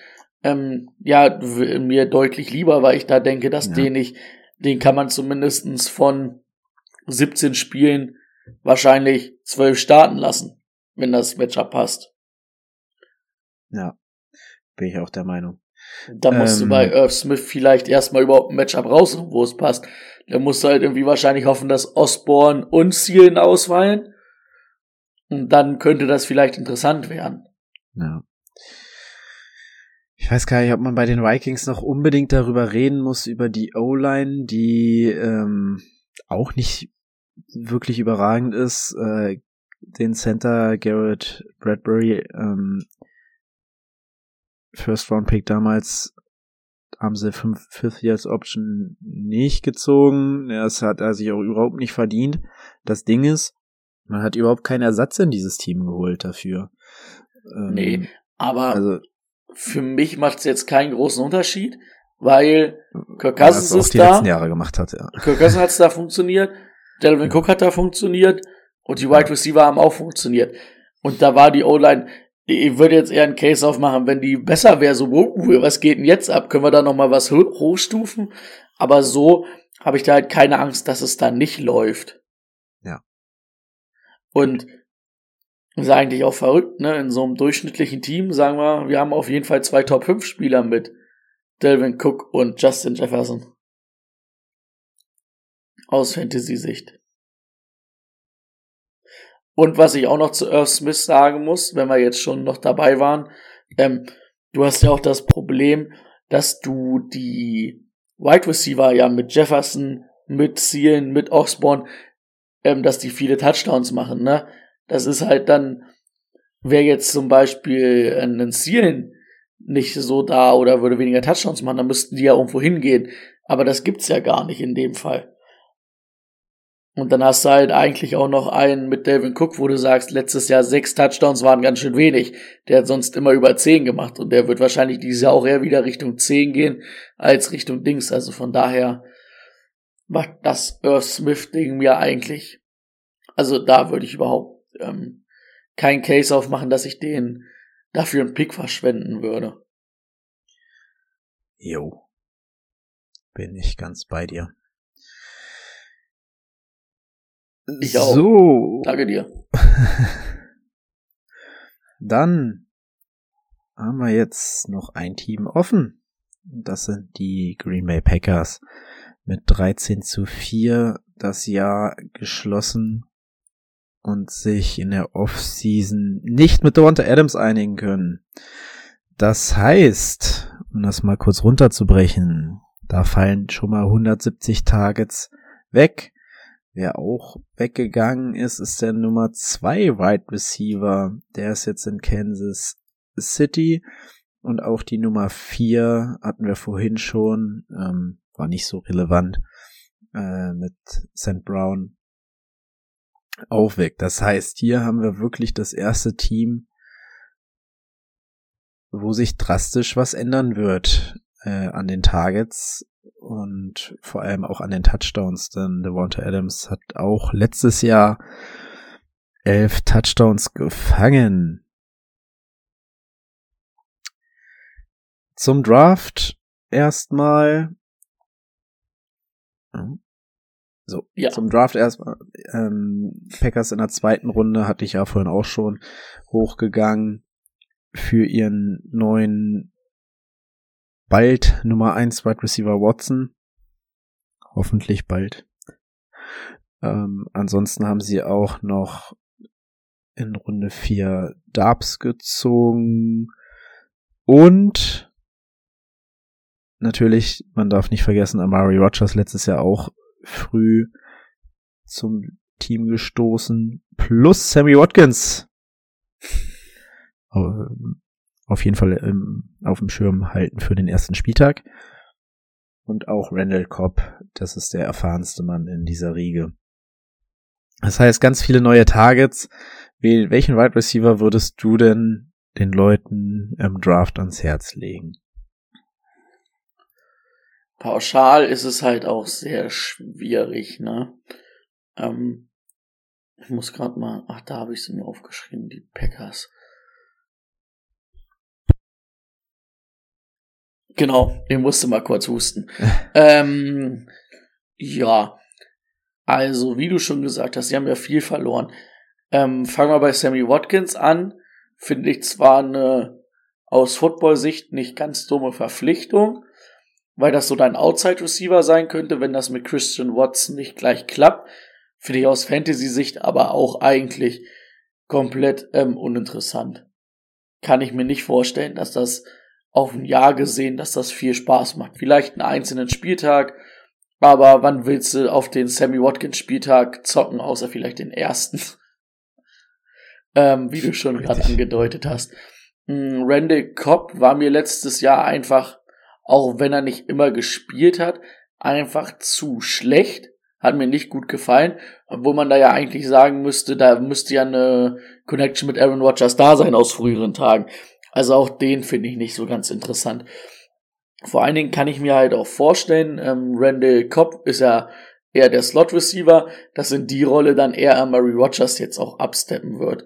ähm, ja, mir deutlich lieber, weil ich da denke, dass ja. den ich, den kann man zumindestens von 17 Spielen wahrscheinlich 12 starten lassen, wenn das Matchup passt. Ja, bin ich auch der Meinung. Da musst ähm, du bei Irv Smith vielleicht erstmal überhaupt ein Matchup raussuchen, wo es passt. Da musst du halt irgendwie wahrscheinlich hoffen, dass Osborne und Zielen ausweilen. Und dann könnte das vielleicht interessant werden. Ja. Ich weiß gar nicht, ob man bei den Vikings noch unbedingt darüber reden muss, über die O-Line, die ähm, auch nicht wirklich überragend ist. Äh, den Center Garrett Bradbury, ähm, First Round Pick damals, haben sie fünf, Fifth Years Option nicht gezogen. Das hat er sich auch überhaupt nicht verdient. Das Ding ist, man hat überhaupt keinen Ersatz in dieses Team geholt dafür. Ähm, nee, aber also, für mich macht es jetzt keinen großen Unterschied, weil Kirk Cousins ist die da. letzten Jahre gemacht hat, ja. Kirk Cousins hat da funktioniert, Delvin Cook hat da funktioniert und die Wide Receiver haben auch funktioniert. Und da war die O-Line, ich würde jetzt eher einen Case aufmachen, wenn die besser wäre, so, uh, was geht denn jetzt ab? Können wir da nochmal was hochstufen? Aber so habe ich da halt keine Angst, dass es da nicht läuft. Ja. Und ist eigentlich auch verrückt, ne? In so einem durchschnittlichen Team, sagen wir, wir haben auf jeden Fall zwei Top 5 Spieler mit Delvin Cook und Justin Jefferson. Aus Fantasy-Sicht. Und was ich auch noch zu Earth Smith sagen muss, wenn wir jetzt schon noch dabei waren, ähm, du hast ja auch das Problem, dass du die Wide Receiver ja mit Jefferson, mit Zielen, mit Osborne, ähm, dass die viele Touchdowns machen, ne? Das ist halt dann, wäre jetzt zum Beispiel ein Zielen nicht so da oder würde weniger Touchdowns machen, dann müssten die ja irgendwo hingehen. Aber das gibt's ja gar nicht in dem Fall. Und dann hast du halt eigentlich auch noch einen mit Delvin Cook, wo du sagst, letztes Jahr sechs Touchdowns waren ganz schön wenig. Der hat sonst immer über zehn gemacht und der wird wahrscheinlich dieses Jahr auch eher wieder Richtung zehn gehen als Richtung Dings. Also von daher macht das Earth Smith-Ding mir eigentlich, also da würde ich überhaupt ähm, keinen Case aufmachen, dass ich den dafür einen Pick verschwenden würde. Jo. Bin ich ganz bei dir. Ich auch. So. Danke dir. Dann haben wir jetzt noch ein Team offen. Das sind die Green Bay Packers mit 13 zu 4 das Jahr geschlossen und sich in der Offseason nicht mit Devonta Adams einigen können. Das heißt, um das mal kurz runterzubrechen, da fallen schon mal 170 Targets weg. Wer auch weggegangen ist, ist der Nummer 2 Wide Receiver. Der ist jetzt in Kansas City. Und auch die Nummer 4 hatten wir vorhin schon, ähm, war nicht so relevant, äh, mit St. Brown auch weg. Das heißt, hier haben wir wirklich das erste Team, wo sich drastisch was ändern wird äh, an den Targets und vor allem auch an den Touchdowns, denn Devonta Adams hat auch letztes Jahr elf Touchdowns gefangen. Zum Draft erstmal. So, ja. zum Draft erstmal. Ähm, Packers in der zweiten Runde hatte ich ja vorhin auch schon hochgegangen für ihren neuen bald Nummer 1 Wide Receiver Watson. Hoffentlich bald. Ähm, ansonsten haben sie auch noch in Runde 4 Darbs gezogen. Und natürlich, man darf nicht vergessen, Amari Rogers letztes Jahr auch früh zum Team gestoßen. Plus Sammy Watkins. Ähm, auf jeden Fall ähm, auf dem Schirm halten für den ersten Spieltag. Und auch Randall Cobb, das ist der erfahrenste Mann in dieser Riege. Das heißt, ganz viele neue Targets. Welchen Wide Receiver würdest du denn den Leuten im Draft ans Herz legen? Pauschal ist es halt auch sehr schwierig, ne? Ähm, ich muss gerade mal, ach, da habe ich sie mir aufgeschrieben, die Packers. Genau, ich musste mal kurz husten. ähm, ja, also wie du schon gesagt hast, sie haben ja viel verloren. Ähm, fangen wir bei Sammy Watkins an. Finde ich zwar eine aus Football-Sicht nicht ganz dumme Verpflichtung, weil das so dein Outside-Receiver sein könnte, wenn das mit Christian Watson nicht gleich klappt. Finde ich aus Fantasy-Sicht aber auch eigentlich komplett ähm, uninteressant. Kann ich mir nicht vorstellen, dass das auf ein Jahr gesehen, dass das viel Spaß macht. Vielleicht einen einzelnen Spieltag, aber wann willst du auf den Sammy Watkins Spieltag zocken, außer vielleicht den ersten? ähm, wie du schon gerade angedeutet hast. Hm, Randy Cobb war mir letztes Jahr einfach, auch wenn er nicht immer gespielt hat, einfach zu schlecht. Hat mir nicht gut gefallen, obwohl man da ja eigentlich sagen müsste, da müsste ja eine Connection mit Aaron Rodgers da sein aus früheren Tagen. Also auch den finde ich nicht so ganz interessant. Vor allen Dingen kann ich mir halt auch vorstellen, ähm, Randall Cobb ist ja eher der Slot Receiver, dass in die Rolle dann eher Murray Rogers jetzt auch absteppen wird.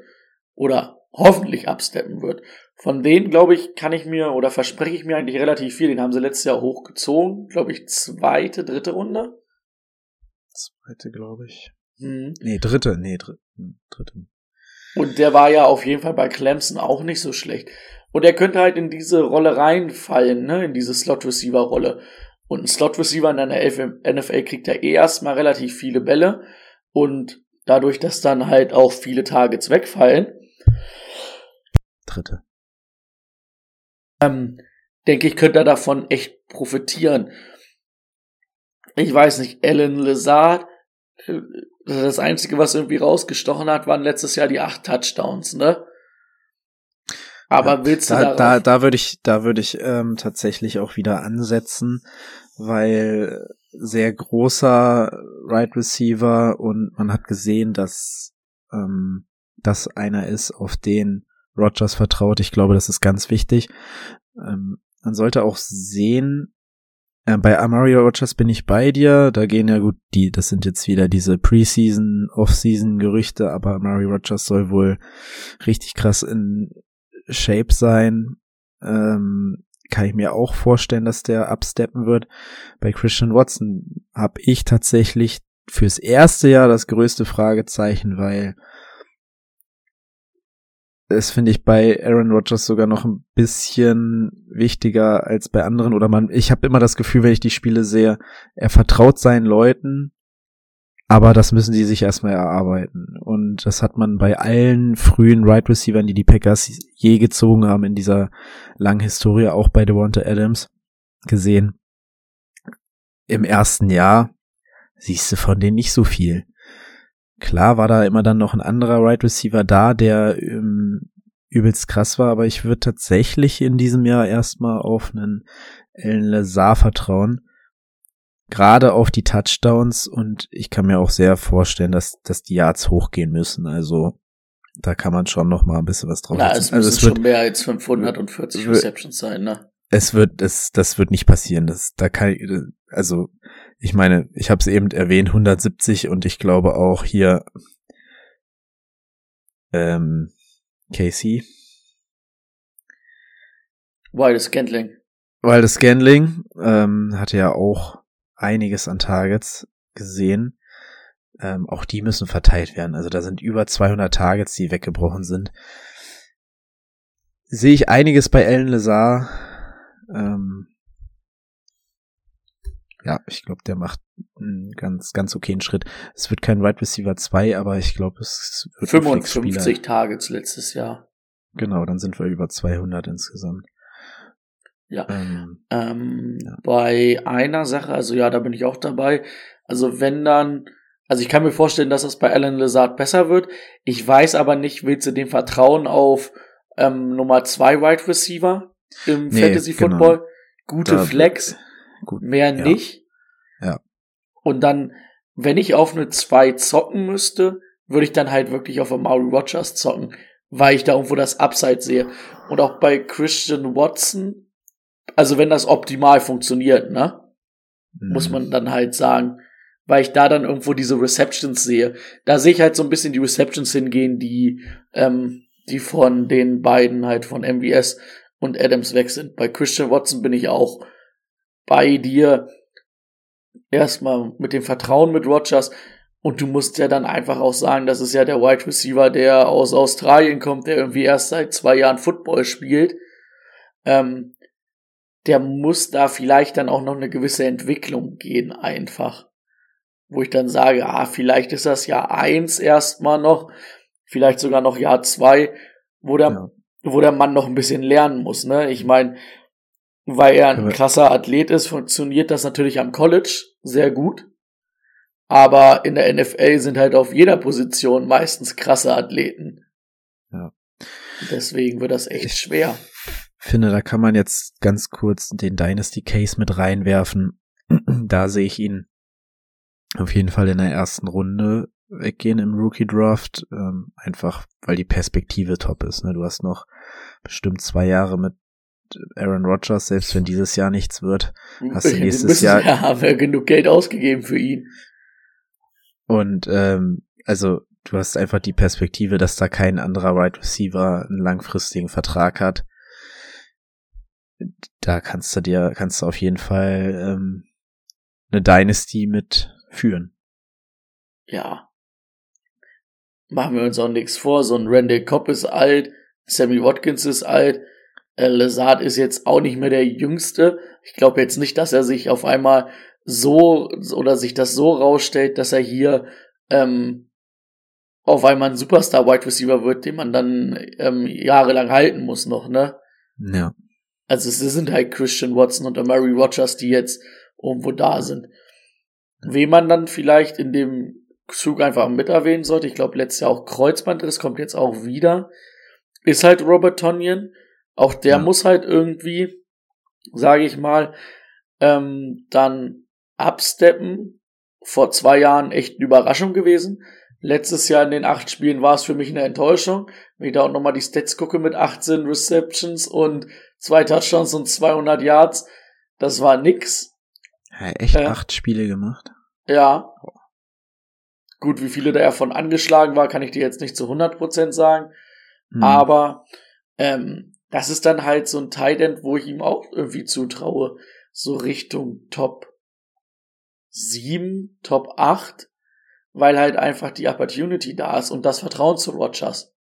Oder hoffentlich absteppen wird. Von denen, glaube ich, kann ich mir oder verspreche ich mir eigentlich relativ viel. Den haben sie letztes Jahr hochgezogen. Glaube ich, zweite, dritte Runde. Zweite, glaube ich. Hm. Nee, dritte, nee, dritte. Hm, dritte. Und der war ja auf jeden Fall bei Clemson auch nicht so schlecht. Und er könnte halt in diese Rolle reinfallen, ne, in diese Slot-Receiver-Rolle. Und ein Slot-Receiver in einer NFL kriegt ja eh erstmal relativ viele Bälle. Und dadurch, dass dann halt auch viele Targets wegfallen. Dritte. Ähm, denke ich, könnte er davon echt profitieren. Ich weiß nicht, Alan Lazard, äh, das Einzige, was irgendwie rausgestochen hat, waren letztes Jahr die acht Touchdowns, ne? Aber ja, willst du da, da, da würde ich, da würde ich ähm, tatsächlich auch wieder ansetzen, weil sehr großer Right Receiver und man hat gesehen, dass ähm, das einer ist, auf den Rogers vertraut. Ich glaube, das ist ganz wichtig. Ähm, man sollte auch sehen, äh, bei Amari Rogers bin ich bei dir. Da gehen ja gut, die, das sind jetzt wieder diese Preseason, Offseason Gerüchte, aber Amari Rogers soll wohl richtig krass in Shape sein. Ähm, kann ich mir auch vorstellen, dass der absteppen wird. Bei Christian Watson habe ich tatsächlich fürs erste Jahr das größte Fragezeichen, weil das finde ich bei Aaron Rodgers sogar noch ein bisschen wichtiger als bei anderen oder man ich habe immer das Gefühl, wenn ich die Spiele sehe, er vertraut seinen Leuten, aber das müssen sie sich erstmal erarbeiten und das hat man bei allen frühen Right Receivers, die die Packers je gezogen haben in dieser langen Historie, auch bei Devonta Adams gesehen. Im ersten Jahr siehst du von denen nicht so viel. Klar war da immer dann noch ein anderer Right Receiver da, der ähm, übelst krass war, aber ich würde tatsächlich in diesem Jahr erstmal auf einen Ellen Lazar vertrauen. Gerade auf die Touchdowns und ich kann mir auch sehr vorstellen, dass, dass die Yards hochgehen müssen. Also da kann man schon noch mal ein bisschen was drauf Na, es also müssen es wird, schon mehr als 540 Receptions sein, ne? Es wird, es, das wird nicht passieren. Das, da kann, also ich meine, ich habe es eben erwähnt, 170 und ich glaube auch hier ähm, Casey. Wild Scandling. Wild Scandling ähm, hatte ja auch einiges an Targets gesehen. Ähm, auch die müssen verteilt werden. Also da sind über 200 Targets, die weggebrochen sind. Sehe ich einiges bei Ellen Lazar. Ähm, ja, ich glaube, der macht einen ganz, ganz okayen Schritt. Es wird kein Wide Receiver 2, aber ich glaube, es wird 55 Targets letztes Jahr. Genau, dann sind wir über 200 insgesamt. Ja. Ähm, ähm, ja. Bei einer Sache, also ja, da bin ich auch dabei. Also wenn dann, also ich kann mir vorstellen, dass das bei Alan Lazard besser wird. Ich weiß aber nicht, willst du dem vertrauen auf ähm, Nummer 2 Wide Receiver im nee, Fantasy genau. Football? Genau. Gute da, Flex Gut, mehr ja. nicht. Ja. Und dann, wenn ich auf eine 2 zocken müsste, würde ich dann halt wirklich auf Amari Rogers zocken, weil ich da irgendwo das Upside sehe. Und auch bei Christian Watson, also wenn das optimal funktioniert, ne? Mhm. Muss man dann halt sagen, weil ich da dann irgendwo diese Receptions sehe. Da sehe ich halt so ein bisschen die Receptions hingehen, die, ähm, die von den beiden halt von MVS und Adams weg sind. Bei Christian Watson bin ich auch bei dir erstmal mit dem Vertrauen mit Rogers. Und du musst ja dann einfach auch sagen, das ist ja der Wide Receiver, der aus Australien kommt, der irgendwie erst seit zwei Jahren Football spielt. Ähm, der muss da vielleicht dann auch noch eine gewisse Entwicklung gehen, einfach. Wo ich dann sage, ah, vielleicht ist das Jahr eins erstmal noch, vielleicht sogar noch Jahr zwei, wo der, ja. wo der Mann noch ein bisschen lernen muss, ne? Ich meine, weil er ein krasser Athlet ist, funktioniert das natürlich am College sehr gut. Aber in der NFL sind halt auf jeder Position meistens krasse Athleten. Ja. Deswegen wird das echt ich schwer. Finde, da kann man jetzt ganz kurz den Dynasty Case mit reinwerfen. da sehe ich ihn auf jeden Fall in der ersten Runde weggehen im Rookie Draft. Ähm, einfach, weil die Perspektive top ist. Ne? Du hast noch bestimmt zwei Jahre mit Aaron Rodgers, selbst wenn dieses Jahr nichts wird, hast du nächstes Jahr. Ja, haben wir genug Geld ausgegeben für ihn. Und ähm, also du hast einfach die Perspektive, dass da kein anderer Wide right Receiver einen langfristigen Vertrag hat. Da kannst du dir, kannst du auf jeden Fall ähm, eine Dynasty mit führen. Ja. Machen wir uns auch nichts vor. So ein Randall Cobb ist alt, Sammy Watkins ist alt. Äh, Lazard ist jetzt auch nicht mehr der Jüngste. Ich glaube jetzt nicht, dass er sich auf einmal so oder sich das so rausstellt, dass er hier ähm, auf einmal ein Superstar Wide Receiver wird, den man dann ähm, jahrelang halten muss noch, ne? Ja. Also es sind halt Christian Watson und Mary Rogers, die jetzt irgendwo da sind. Wen man dann vielleicht in dem Zug einfach mit erwähnen sollte, ich glaube letztes Jahr auch Kreuzbandriss, kommt jetzt auch wieder, ist halt Robert Tonyan. Auch der ja. muss halt irgendwie, sage ich mal, ähm, dann absteppen vor zwei Jahren echt eine Überraschung gewesen. Letztes Jahr in den acht Spielen war es für mich eine Enttäuschung. Wenn ich da auch nochmal die Stats gucke mit 18 Receptions und zwei Touchdowns und 200 Yards, das war nix. Ja, echt äh, acht Spiele gemacht? Ja. Gut, wie viele davon angeschlagen war, kann ich dir jetzt nicht zu 100% sagen. Hm. Aber ähm, das ist dann halt so ein Tight End, wo ich ihm auch irgendwie zutraue. So Richtung Top 7, Top 8, weil halt einfach die Opportunity da ist und das Vertrauen zu Rogers.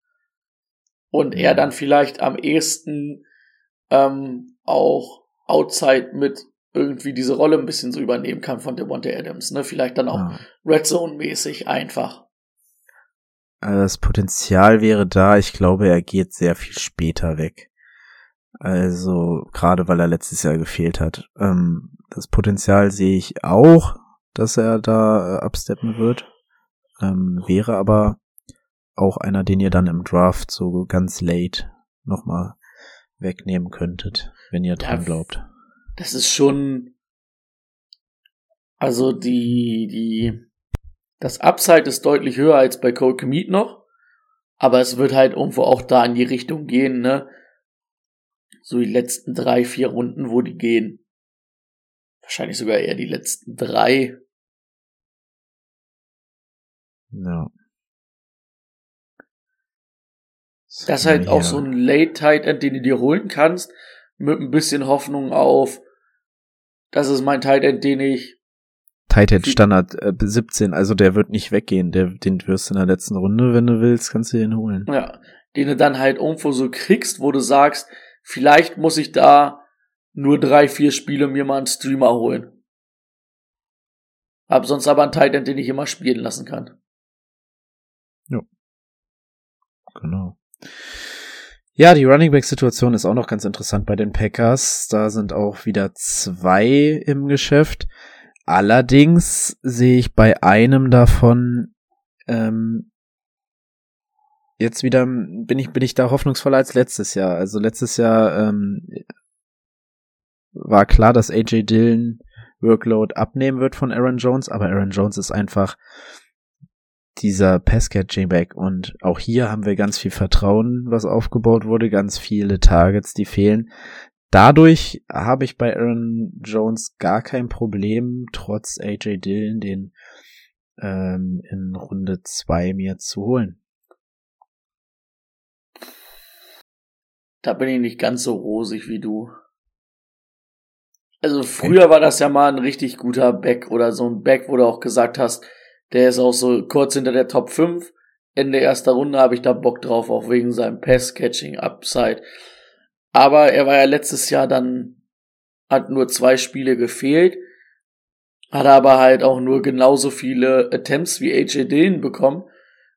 Und er dann vielleicht am ehesten ähm, auch outside mit irgendwie diese Rolle ein bisschen so übernehmen kann von Devontae Adams, ne? Vielleicht dann auch ja. Red Zone mäßig einfach. Also das Potenzial wäre da. Ich glaube, er geht sehr viel später weg. Also gerade weil er letztes Jahr gefehlt hat. Ähm, das Potenzial sehe ich auch, dass er da äh, absteppen wird. Ähm, wäre aber auch einer, den ihr dann im Draft so ganz late nochmal wegnehmen könntet, wenn ihr dran glaubt. Das ist schon, also die, die, das Upside ist deutlich höher als bei Cole Kmeet noch, aber es wird halt irgendwo auch da in die Richtung gehen, ne? So die letzten drei, vier Runden, wo die gehen. Wahrscheinlich sogar eher die letzten drei. Ja. Das ist halt auch so ein Late Tight End, den du dir holen kannst, mit ein bisschen Hoffnung auf, das ist mein Tight End, den ich Tight End Standard äh, 17, also der wird nicht weggehen, der, den wirst du in der letzten Runde, wenn du willst, kannst du den holen. Ja, den du dann halt irgendwo so kriegst, wo du sagst, vielleicht muss ich da nur drei, vier Spiele mir mal einen Streamer holen. Hab sonst aber einen Tight End, den ich immer spielen lassen kann. Ja. Genau. Ja, die Running Back Situation ist auch noch ganz interessant bei den Packers. Da sind auch wieder zwei im Geschäft. Allerdings sehe ich bei einem davon ähm, jetzt wieder bin ich bin ich da hoffnungsvoller als letztes Jahr. Also letztes Jahr ähm, war klar, dass AJ Dillon Workload abnehmen wird von Aaron Jones, aber Aaron Jones ist einfach dieser Pass-Catching-Back und auch hier haben wir ganz viel Vertrauen, was aufgebaut wurde, ganz viele Targets, die fehlen. Dadurch habe ich bei Aaron Jones gar kein Problem, trotz AJ Dillon den ähm, in Runde 2 mir zu holen. Da bin ich nicht ganz so rosig wie du. Also früher war das ja mal ein richtig guter Back oder so ein Back, wo du auch gesagt hast, der ist auch so kurz hinter der Top 5. Ende erster Runde habe ich da Bock drauf, auch wegen seinem Pass-Catching-Upside. Aber er war ja letztes Jahr dann, hat nur zwei Spiele gefehlt, hat aber halt auch nur genauso viele Attempts wie AJ Dillon bekommen.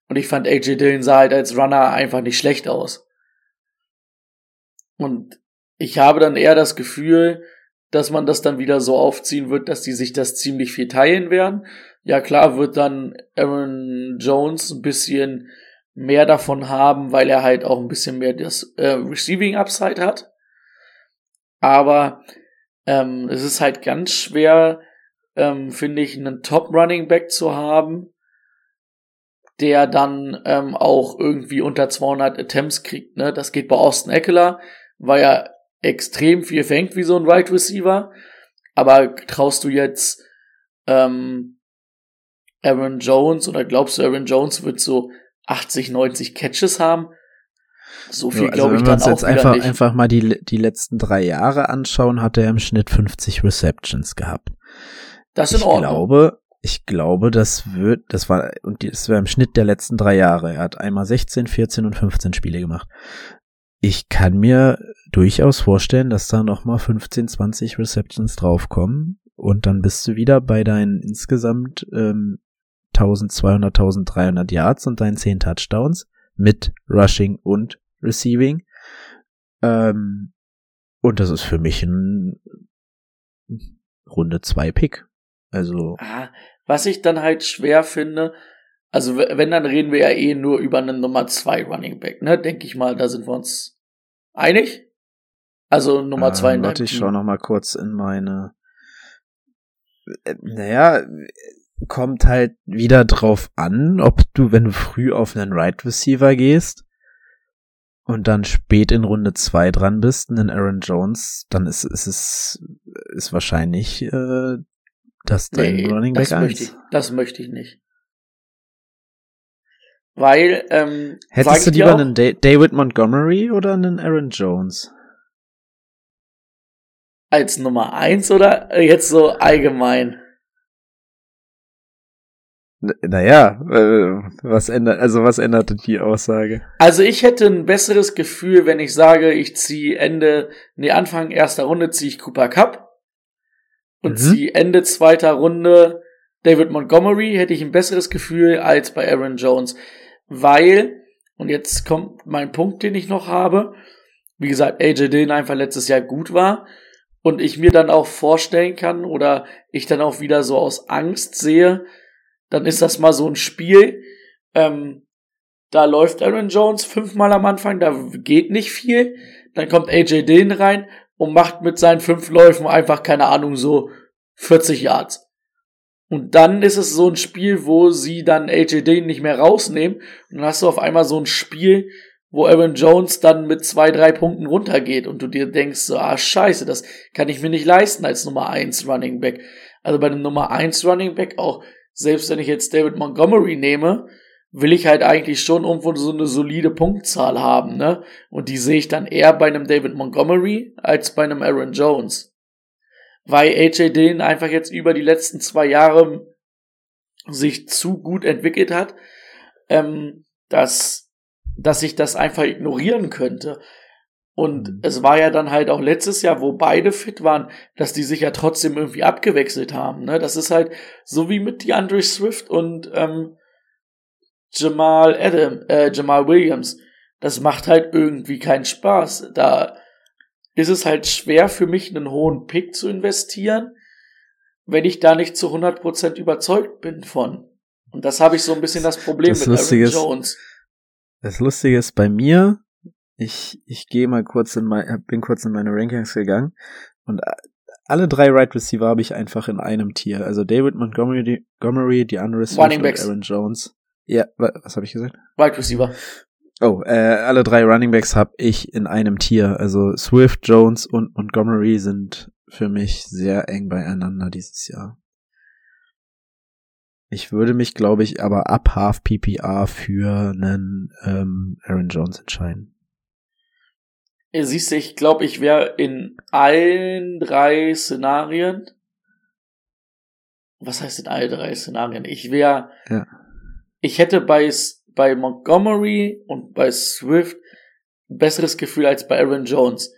Und ich fand AJ Dillon sah halt als Runner einfach nicht schlecht aus. Und ich habe dann eher das Gefühl, dass man das dann wieder so aufziehen wird, dass die sich das ziemlich viel teilen werden. Ja klar wird dann Aaron Jones ein bisschen mehr davon haben, weil er halt auch ein bisschen mehr das äh, Receiving Upside hat. Aber ähm, es ist halt ganz schwer, ähm, finde ich, einen Top Running Back zu haben, der dann ähm, auch irgendwie unter 200 Attempts kriegt. Ne? Das geht bei Austin Eckler, weil er extrem viel fängt wie so ein Wide right Receiver. Aber traust du jetzt ähm, Aaron Jones oder glaubst du, Aaron Jones wird so 80, 90 Catches haben? So viel also glaube ich dann auch Wenn wir uns jetzt einfach, nicht. einfach mal die, die letzten drei Jahre anschauen, hat er im Schnitt 50 Receptions gehabt. Das ist in Ordnung. Ich glaube, ich glaube, das wird, das war, und das wäre im Schnitt der letzten drei Jahre. Er hat einmal 16, 14 und 15 Spiele gemacht ich kann mir durchaus vorstellen, dass da nochmal 15, 20 Receptions draufkommen und dann bist du wieder bei deinen insgesamt ähm, 1200, 1300 Yards und deinen 10 Touchdowns mit Rushing und Receiving. Ähm, und das ist für mich ein Runde 2 Pick. Also. Ah, was ich dann halt schwer finde, also wenn, dann reden wir ja eh nur über einen Nummer 2 Running Back, ne? Denke ich mal, da sind wir uns Einig? Also Nummer äh, zwei in Warte, ich schau noch mal kurz in meine. Äh, naja, kommt halt wieder drauf an, ob du, wenn du früh auf einen Right Receiver gehst und dann spät in Runde zwei dran bist, einen Aaron Jones, dann ist, ist es ist wahrscheinlich äh, das dein Nee, Running Back das möchte 1. ich, das möchte ich nicht. Weil, ähm, Hättest du lieber auch, einen Da- David Montgomery oder einen Aaron Jones? als Nummer eins oder jetzt so allgemein? N- Naja, äh, was ändert, also was änderte die Aussage? Also ich hätte ein besseres Gefühl, wenn ich sage, ich ziehe Ende, nee, Anfang erster Runde ziehe ich Cooper Cup und Mhm. ziehe Ende zweiter Runde David Montgomery, hätte ich ein besseres Gefühl als bei Aaron Jones. Weil, und jetzt kommt mein Punkt, den ich noch habe, wie gesagt, AJ Dillon einfach letztes Jahr gut war und ich mir dann auch vorstellen kann oder ich dann auch wieder so aus Angst sehe, dann ist das mal so ein Spiel, ähm, da läuft Aaron Jones fünfmal am Anfang, da geht nicht viel. Dann kommt AJ Dillon rein und macht mit seinen fünf Läufen einfach, keine Ahnung, so 40 Yards. Und dann ist es so ein Spiel, wo sie dann AJ Dillon nicht mehr rausnehmen. Und dann hast du auf einmal so ein Spiel, wo Aaron Jones dann mit zwei, drei Punkten runtergeht und du dir denkst, so, ah, scheiße, das kann ich mir nicht leisten als Nummer eins Running Back. Also bei dem Nummer eins Running Back auch, selbst wenn ich jetzt David Montgomery nehme, will ich halt eigentlich schon irgendwo so eine solide Punktzahl haben, ne? Und die sehe ich dann eher bei einem David Montgomery als bei einem Aaron Jones. Weil AJ Dillon einfach jetzt über die letzten zwei Jahre sich zu gut entwickelt hat, ähm, dass, dass ich das einfach ignorieren könnte. Und Mhm. es war ja dann halt auch letztes Jahr, wo beide fit waren, dass die sich ja trotzdem irgendwie abgewechselt haben. Ne? Das ist halt so wie mit DeAndre Swift und ähm, Jamal Adam, äh, Jamal Williams. Das macht halt irgendwie keinen Spaß. Da ist es halt schwer für mich, einen hohen Pick zu investieren, wenn ich da nicht zu 100% überzeugt bin von. Und das habe ich so ein bisschen das Problem Das mit Lustige Aaron ist- Jones. Das Lustige ist bei mir, ich, ich gehe mal kurz in mein, bin kurz in meine Rankings gegangen und alle drei Right Receiver habe ich einfach in einem Tier. Also David Montgomery, die, Montgomery, Swift Running und. Aaron Jones. Ja, wa- was habe ich gesagt? Wide Receiver. Oh, äh, alle drei Running Backs habe ich in einem Tier. Also Swift, Jones und Montgomery sind für mich sehr eng beieinander dieses Jahr. Ich würde mich, glaube ich, aber ab Half PPR für einen ähm, Aaron Jones entscheiden. Ihr siehst, ich glaube, ich wäre in allen drei Szenarien. Was heißt in allen drei Szenarien? Ich wäre, Ja. ich hätte bei, bei Montgomery und bei Swift ein besseres Gefühl als bei Aaron Jones,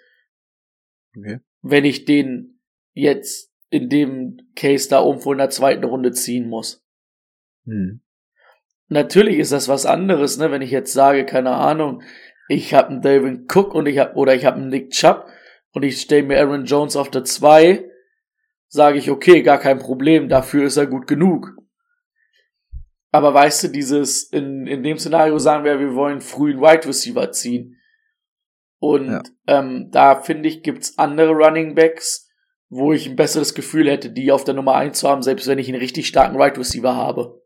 Okay. wenn ich den jetzt in dem Case da irgendwo in der zweiten Runde ziehen muss. Hm. Natürlich ist das was anderes, ne, wenn ich jetzt sage, keine Ahnung, ich habe einen Dalvin Cook und ich habe oder ich habe einen Nick Chubb und ich stelle mir Aaron Jones auf der 2, sage ich, okay, gar kein Problem, dafür ist er gut genug. Aber weißt du, dieses, in, in dem Szenario sagen wir, wir wollen früh einen Wide Receiver ziehen. Und Ja. ähm, da finde ich, gibt's andere Running Backs, wo ich ein besseres Gefühl hätte, die auf der Nummer 1 zu haben, selbst wenn ich einen richtig starken Wide Receiver habe.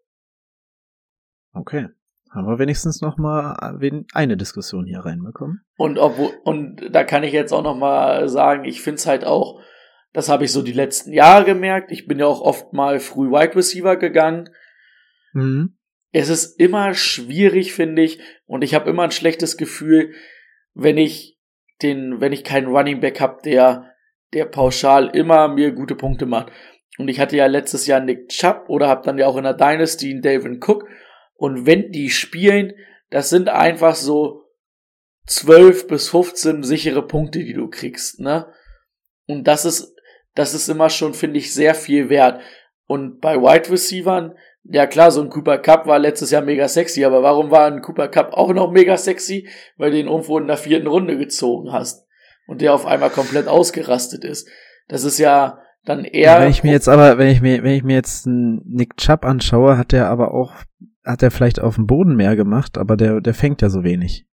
Okay. Haben wir wenigstens noch mal eine Diskussion hier reinbekommen? Und obwohl, und da kann ich jetzt auch noch mal sagen, ich find's halt auch, das habe ich so die letzten Jahre gemerkt. Ich bin ja auch oft mal früh Wide Receiver gegangen. Mhm. Es ist immer schwierig, finde ich, und ich habe immer ein schlechtes Gefühl, wenn ich den, wenn ich keinen Running Back habe, der, der pauschal immer mir gute Punkte macht. Und ich hatte ja letztes Jahr Nick Chubb oder habe dann ja auch in der Dynasty einen David Cook. Und wenn die spielen, das sind einfach so 12 bis 15 sichere Punkte, die du kriegst, ne? Und das ist, das ist immer schon, finde ich, sehr viel wert. Und bei Wide Receivern, ja klar, so ein Cooper Cup war letztes Jahr mega sexy, aber warum war ein Cooper Cup auch noch mega sexy? Weil du ihn irgendwo in der vierten Runde gezogen hast und der auf einmal komplett ausgerastet ist. Das ist ja dann eher. wenn ich mir jetzt aber, wenn ich mir, wenn ich mir jetzt einen Nick Chubb anschaue, hat der aber auch, hat er vielleicht auf dem Boden mehr gemacht, aber der, der fängt ja so wenig.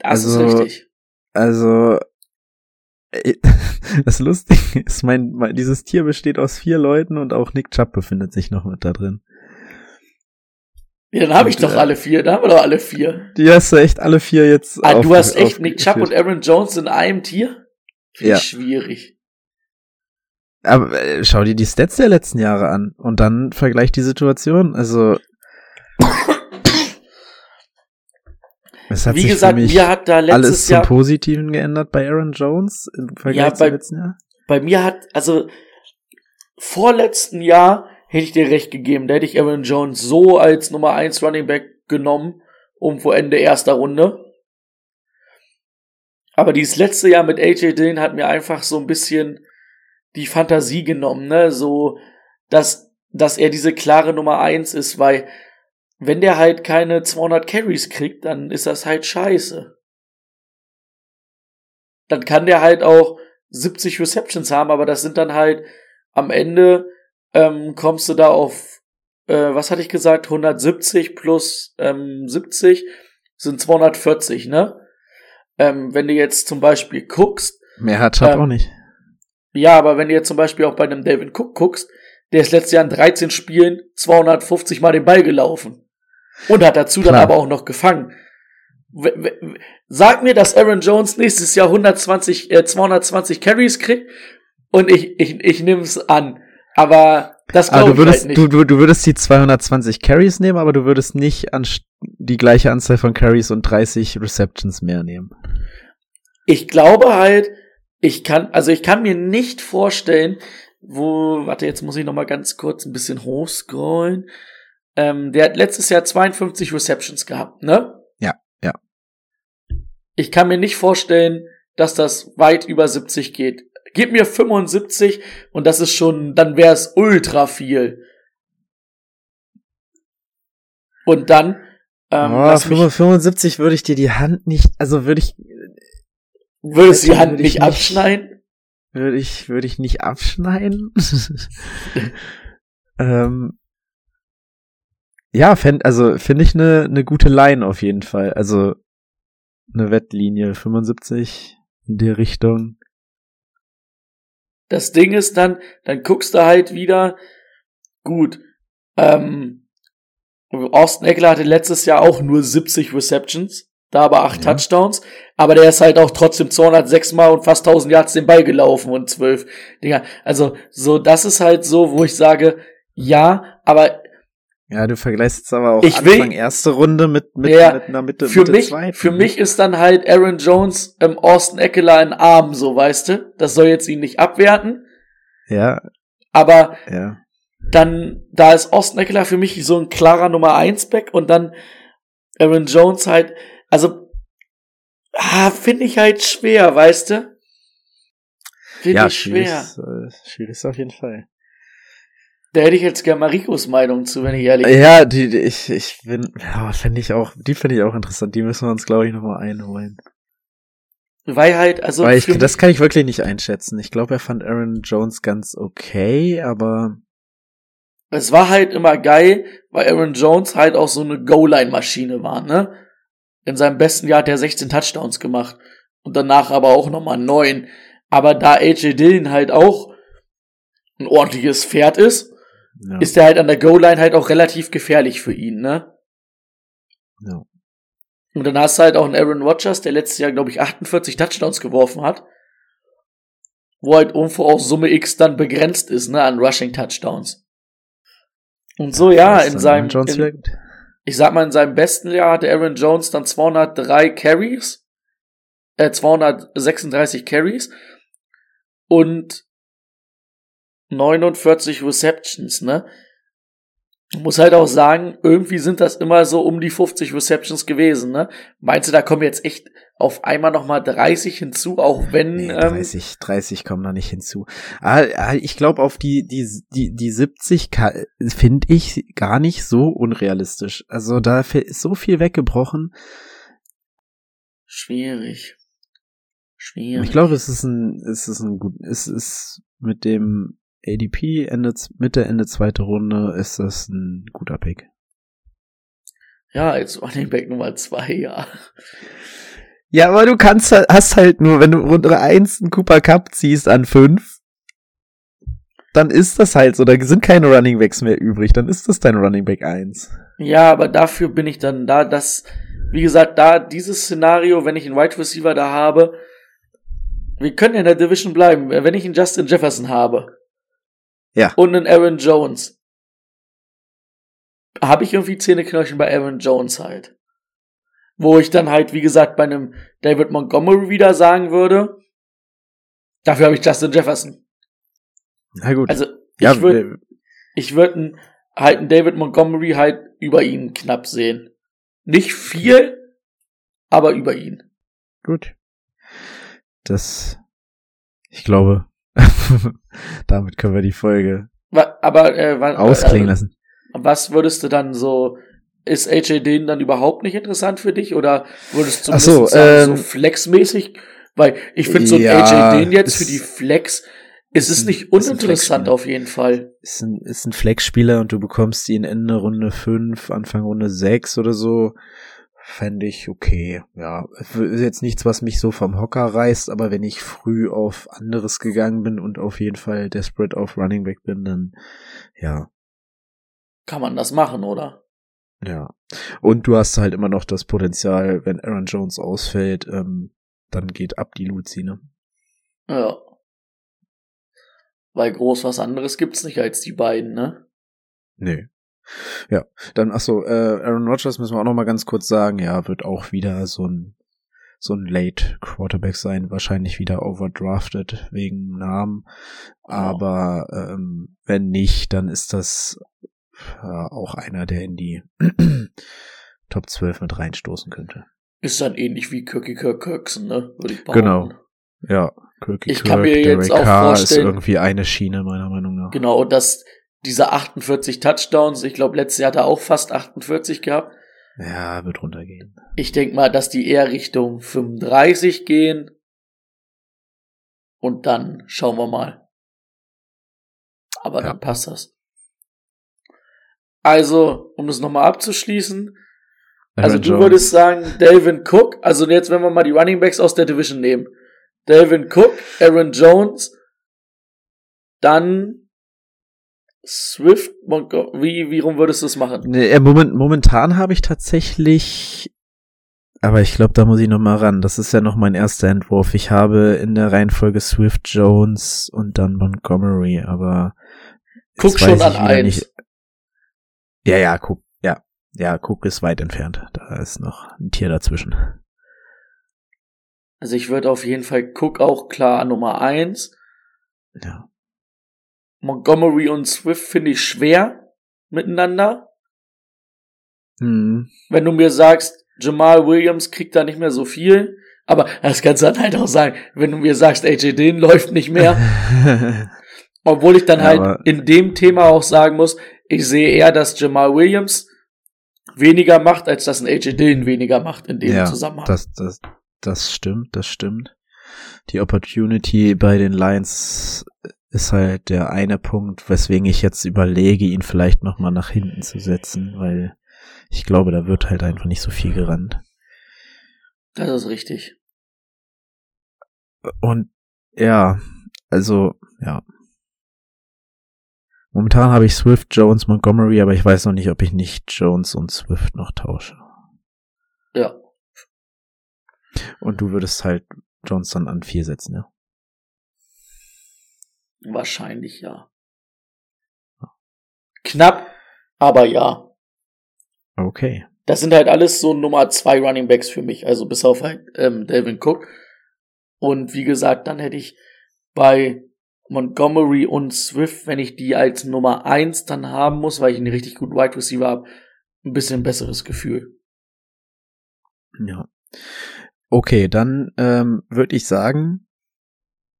das also- ist richtig. Also, das Lustige ist, mein, mein, dieses Tier besteht aus vier Leuten und auch Nick Chubb befindet sich noch mit da drin. Ja, dann habe ich doch alle vier, da haben wir doch alle vier. Die hast du echt alle vier jetzt. Ah, auf, du hast echt Nick Chubb und Aaron Jones in einem Tier? Finde ja. schwierig. Aber äh, schau dir die Stats der letzten Jahre an und dann vergleich die Situation. Also Wie gesagt, mir hat da letztes alles Jahr zum Positiven geändert bei Aaron Jones im Vergleich ja, bei, zum letzten Jahr. Bei mir hat also vorletzten Jahr hätte ich dir recht gegeben. Da hätte ich Aaron Jones so als Nummer 1 Running Back genommen, um vor Ende erster Runde. Aber dieses letzte Jahr mit AJ Dillon hat mir einfach so ein bisschen die Fantasie genommen, ne? So, dass, dass er diese klare Nummer 1 ist, weil wenn der halt keine 200 Carries kriegt, dann ist das halt scheiße. Dann kann der halt auch 70 Receptions haben, aber das sind dann halt am Ende ähm, kommst du da auf, äh, was hatte ich gesagt, 170 plus ähm, 70 sind 240, ne? Ähm, wenn du jetzt zum Beispiel guckst. Mehr hat ähm, auch nicht. Ja, aber wenn du jetzt zum Beispiel auch bei einem David Cook guckst, der ist letztes Jahr in 13 Spielen 250 Mal den Ball gelaufen. Und hat dazu Klar. dann aber auch noch gefangen. Sag mir, dass Aaron Jones nächstes Jahr 120, äh, 220 Carries kriegt und ich, ich, ich nehme es an. Aber das glaube ich würdest, halt nicht. Du, du, du würdest die 220 Carries nehmen, aber du würdest nicht an die gleiche Anzahl von Carries und 30 Receptions mehr nehmen. Ich glaube halt, ich kann, also ich kann mir nicht vorstellen, wo, warte, jetzt muss ich noch mal ganz kurz ein bisschen hochscrollen. Ähm, der hat letztes Jahr 52 Receptions gehabt, ne? Ja, ja. Ich kann mir nicht vorstellen, dass das weit über 70 geht. Gib mir 75 und das ist schon, dann wäre es ultra viel. Und dann. Ähm, oh, 75 würde ich dir die Hand nicht, also würde ich. Würdest du die Hand nicht abschneiden? Würde ich, würde ich nicht abschneiden. ähm, ja, fänd, also finde ich eine ne gute Line auf jeden Fall. Also eine Wettlinie 75 in die Richtung. Das Ding ist dann, dann guckst du halt wieder, gut, ähm, Austin Eckler hatte letztes Jahr auch nur 70 Receptions, da aber 8 ja. Touchdowns, aber der ist halt auch trotzdem 206 Mal und fast 1000 Yards den Ball gelaufen und 12 Dinger. Also, so, das ist halt so, wo ich sage, ja, aber ja, du vergleichst jetzt aber auch ich Anfang will, erste Runde mit, mit, ja, mit einer Mitte, für Mitte mich, zweiten. Für mich ist dann halt Aaron Jones im Austin Eckler in Arm, so weißt du. Das soll jetzt ihn nicht abwerten. Ja. Aber ja. dann, da ist Austin Eckler für mich so ein klarer Nummer 1 Back und dann Aaron Jones halt, also, ah, finde ich halt schwer, weißt du? Finde ja, ich schwer. Schwierig, äh, schwierig ist auf jeden Fall. Da hätte ich jetzt gerne Marikos Meinung zu, wenn ich ehrlich bin. Ja, die, die ich, ich bin, ja, finde ich auch, die finde ich auch interessant. Die müssen wir uns, glaube ich, nochmal einholen. Weil halt, also. Weil ich, das kann ich wirklich nicht einschätzen. Ich glaube, er fand Aaron Jones ganz okay, aber. Es war halt immer geil, weil Aaron Jones halt auch so eine Goal-Line-Maschine war, ne? In seinem besten Jahr hat er 16 Touchdowns gemacht. Und danach aber auch nochmal 9. Aber da AJ Dillon halt auch ein ordentliches Pferd ist, ja. ist er halt an der Goal-Line halt auch relativ gefährlich für ihn, ne? Ja. Und dann hast du halt auch einen Aaron Rodgers, der letztes Jahr, glaube ich, 48 Touchdowns geworfen hat. Wo halt irgendwo auch Summe X dann begrenzt ist, ne, an Rushing Touchdowns. Und so, ja, in seinem, in, ich sag mal, in seinem besten Jahr hatte Aaron Jones dann 203 Carries, äh, 236 Carries. Und 49 Receptions, ne? Muss halt auch sagen, irgendwie sind das immer so um die 50 Receptions gewesen, ne? Meinst du, da kommen jetzt echt auf einmal nochmal 30 hinzu, auch wenn. Nee, 30, ähm, 30 kommen da nicht hinzu. Ah, ah, ich glaube, auf die, die, die, die 70 finde ich gar nicht so unrealistisch. Also da ist so viel weggebrochen. Schwierig. Schwierig. Ich glaube, es ist ein, es ist ein gut, es ist mit dem ADP Ende, Mitte, Ende zweite Runde ist das ein guter Pick. Ja, als Running Back Nummer zwei, ja. Ja, aber du kannst hast halt nur, wenn du Runde 1 einen Cooper Cup ziehst an 5, dann ist das halt so, da sind keine Running Backs mehr übrig, dann ist das dein Running Back 1. Ja, aber dafür bin ich dann da, dass, wie gesagt, da dieses Szenario, wenn ich einen Wide Receiver da habe, wir können in der Division bleiben, wenn ich einen Justin Jefferson habe. Ja. Und einen Aaron Jones. Habe ich irgendwie Zähneknirschen bei Aaron Jones halt. Wo ich dann halt, wie gesagt, bei einem David Montgomery wieder sagen würde, dafür habe ich Justin Jefferson. Na gut. Also, ja, ich würde ich würde halt einen David Montgomery halt über ihn knapp sehen. Nicht viel, aber über ihn. Gut. Das, ich glaube, damit können wir die Folge aber äh, ausklingen also, lassen. Was würdest du dann so ist AJ Dean dann überhaupt nicht interessant für dich oder würdest du Ach so, sagen, ähm, so flexmäßig? Weil ich finde so ein ja, AJ Dean jetzt für die Flex ist es nicht uninteressant auf jeden Fall. Ist ein, ist ein Flex-Spieler und du bekommst ihn Ende Runde 5, Anfang Runde 6 oder so. Fände ich okay. Ja, ist jetzt nichts, was mich so vom Hocker reißt, aber wenn ich früh auf anderes gegangen bin und auf jeden Fall desperate auf Running Back bin, dann ja, Kann man das machen, oder? Ja. Und du hast halt immer noch das Potenzial, wenn Aaron Jones ausfällt, ähm, dann geht ab die Luzi, ne? Ja. Weil groß was anderes gibt's nicht als die beiden, ne? Nee. Ja, dann, ach so, äh, Aaron Rodgers müssen wir auch noch mal ganz kurz sagen, ja, wird auch wieder so ein, so ein Late Quarterback sein, wahrscheinlich wieder overdrafted wegen Namen. Aber ähm, wenn nicht, dann ist das äh, auch einer, der in die Top 12 mit reinstoßen könnte. Ist dann ähnlich wie Kirky Kirk Kirksen, ne? Würde ich behaupten. Genau. Ja, Kirky Ich Kirk, kann mir jetzt Derek auch Carr ist vorstellen- irgendwie eine Schiene, meiner Meinung nach. Genau, und dass diese 48 Touchdowns, ich glaube, letztes Jahr hat er auch fast 48 gehabt. Ja, wird runtergehen. Ich denke mal, dass die eher Richtung 35 gehen. Und dann schauen wir mal. Aber Ja. dann passt das. Also, um es nochmal abzuschließen, also Aaron du Jones. würdest sagen, Dalvin Cook, also jetzt, wenn wir mal die Running Backs aus der Division nehmen. Dalvin Cook, Aaron Jones, dann Swift, Montgo- wie, wie rum würdest du es machen? Nee, äh, moment, momentan habe ich tatsächlich, aber ich glaube, da muss ich noch mal ran. Das ist ja noch mein erster Entwurf. Ich habe in der Reihenfolge Swift, Jones und dann Montgomery, aber Guck schon an eins. Ja, ja, guck, ja, ja, guck ist weit entfernt. Da ist noch ein Tier dazwischen. Also ich würde auf jeden Fall Cook auch klar an Nummer eins. Ja, Montgomery und Swift finde ich schwer miteinander. hm. Wenn du mir sagst, Jamal Williams kriegt da nicht mehr so viel, aber das kannst du dann halt auch sagen, wenn du mir sagst, AJ Dillon läuft nicht mehr, obwohl ich dann halt aber- in dem Thema auch sagen muss, ich sehe eher, dass Jamal Williams weniger macht, als dass ein AJ Dillon weniger macht in dem ja, Zusammenhang. das, das, das stimmt, das stimmt. Die Opportunity bei den Lions ist halt der eine Punkt, weswegen ich jetzt überlege, ihn vielleicht noch mal nach hinten zu setzen, weil ich glaube, da wird halt einfach nicht so viel gerannt. das ist richtig. Und ja, also ja. Momentan habe ich Swift, Jones, Montgomery, aber ich weiß noch nicht, ob ich nicht Jones und Swift noch tausche. Ja. Und du würdest halt Jones dann an vier setzen, ja. Wahrscheinlich ja. Knapp, aber ja. Okay. Das sind halt alles so Nummer zwei Running Backs für mich, also bis auf halt ähm, Delvin Cook. Und wie gesagt, dann hätte ich bei Montgomery und Swift, wenn ich die als Nummer eins dann haben muss, weil ich einen richtig guten Wide Receiver habe, ein bisschen besseres Gefühl. Ja. Okay, dann ähm, würde ich sagen,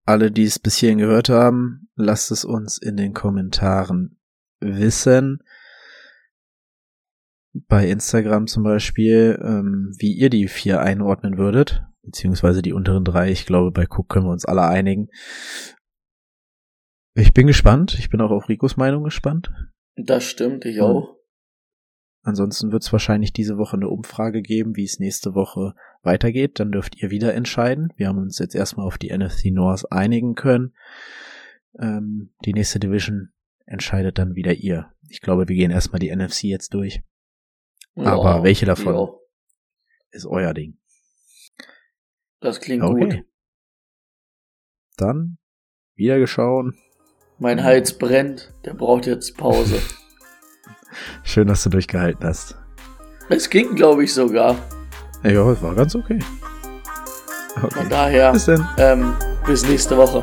alle, die es bis hierhin gehört haben, lasst es uns in den Kommentaren wissen. Bei Instagram zum Beispiel, ähm, wie ihr die vier einordnen würdet, beziehungsweise die unteren drei. Ich glaube, bei Cook können wir uns alle einigen. Ich bin gespannt. Ich bin auch auf Ricos Meinung gespannt. Das stimmt, ich auch. Ansonsten wird es wahrscheinlich diese Woche eine Umfrage geben, wie es nächste Woche weitergeht, dann dürft ihr wieder entscheiden. Wir haben uns jetzt erstmal auf die NFC North einigen können. Ähm, die nächste Division entscheidet dann wieder ihr. Ich glaube, wir gehen erstmal die NFC jetzt durch. Ja, Aber welche davon ja. ist euer Ding? Das klingt Okay. gut. Dann wieder geschaut. Mein Hals brennt, der braucht jetzt Pause. Schön, dass du durchgehalten hast. Es ging, glaube ich, sogar. Ja, es war ganz okay. Von Okay. daher, Bis ähm, bis nächste Woche.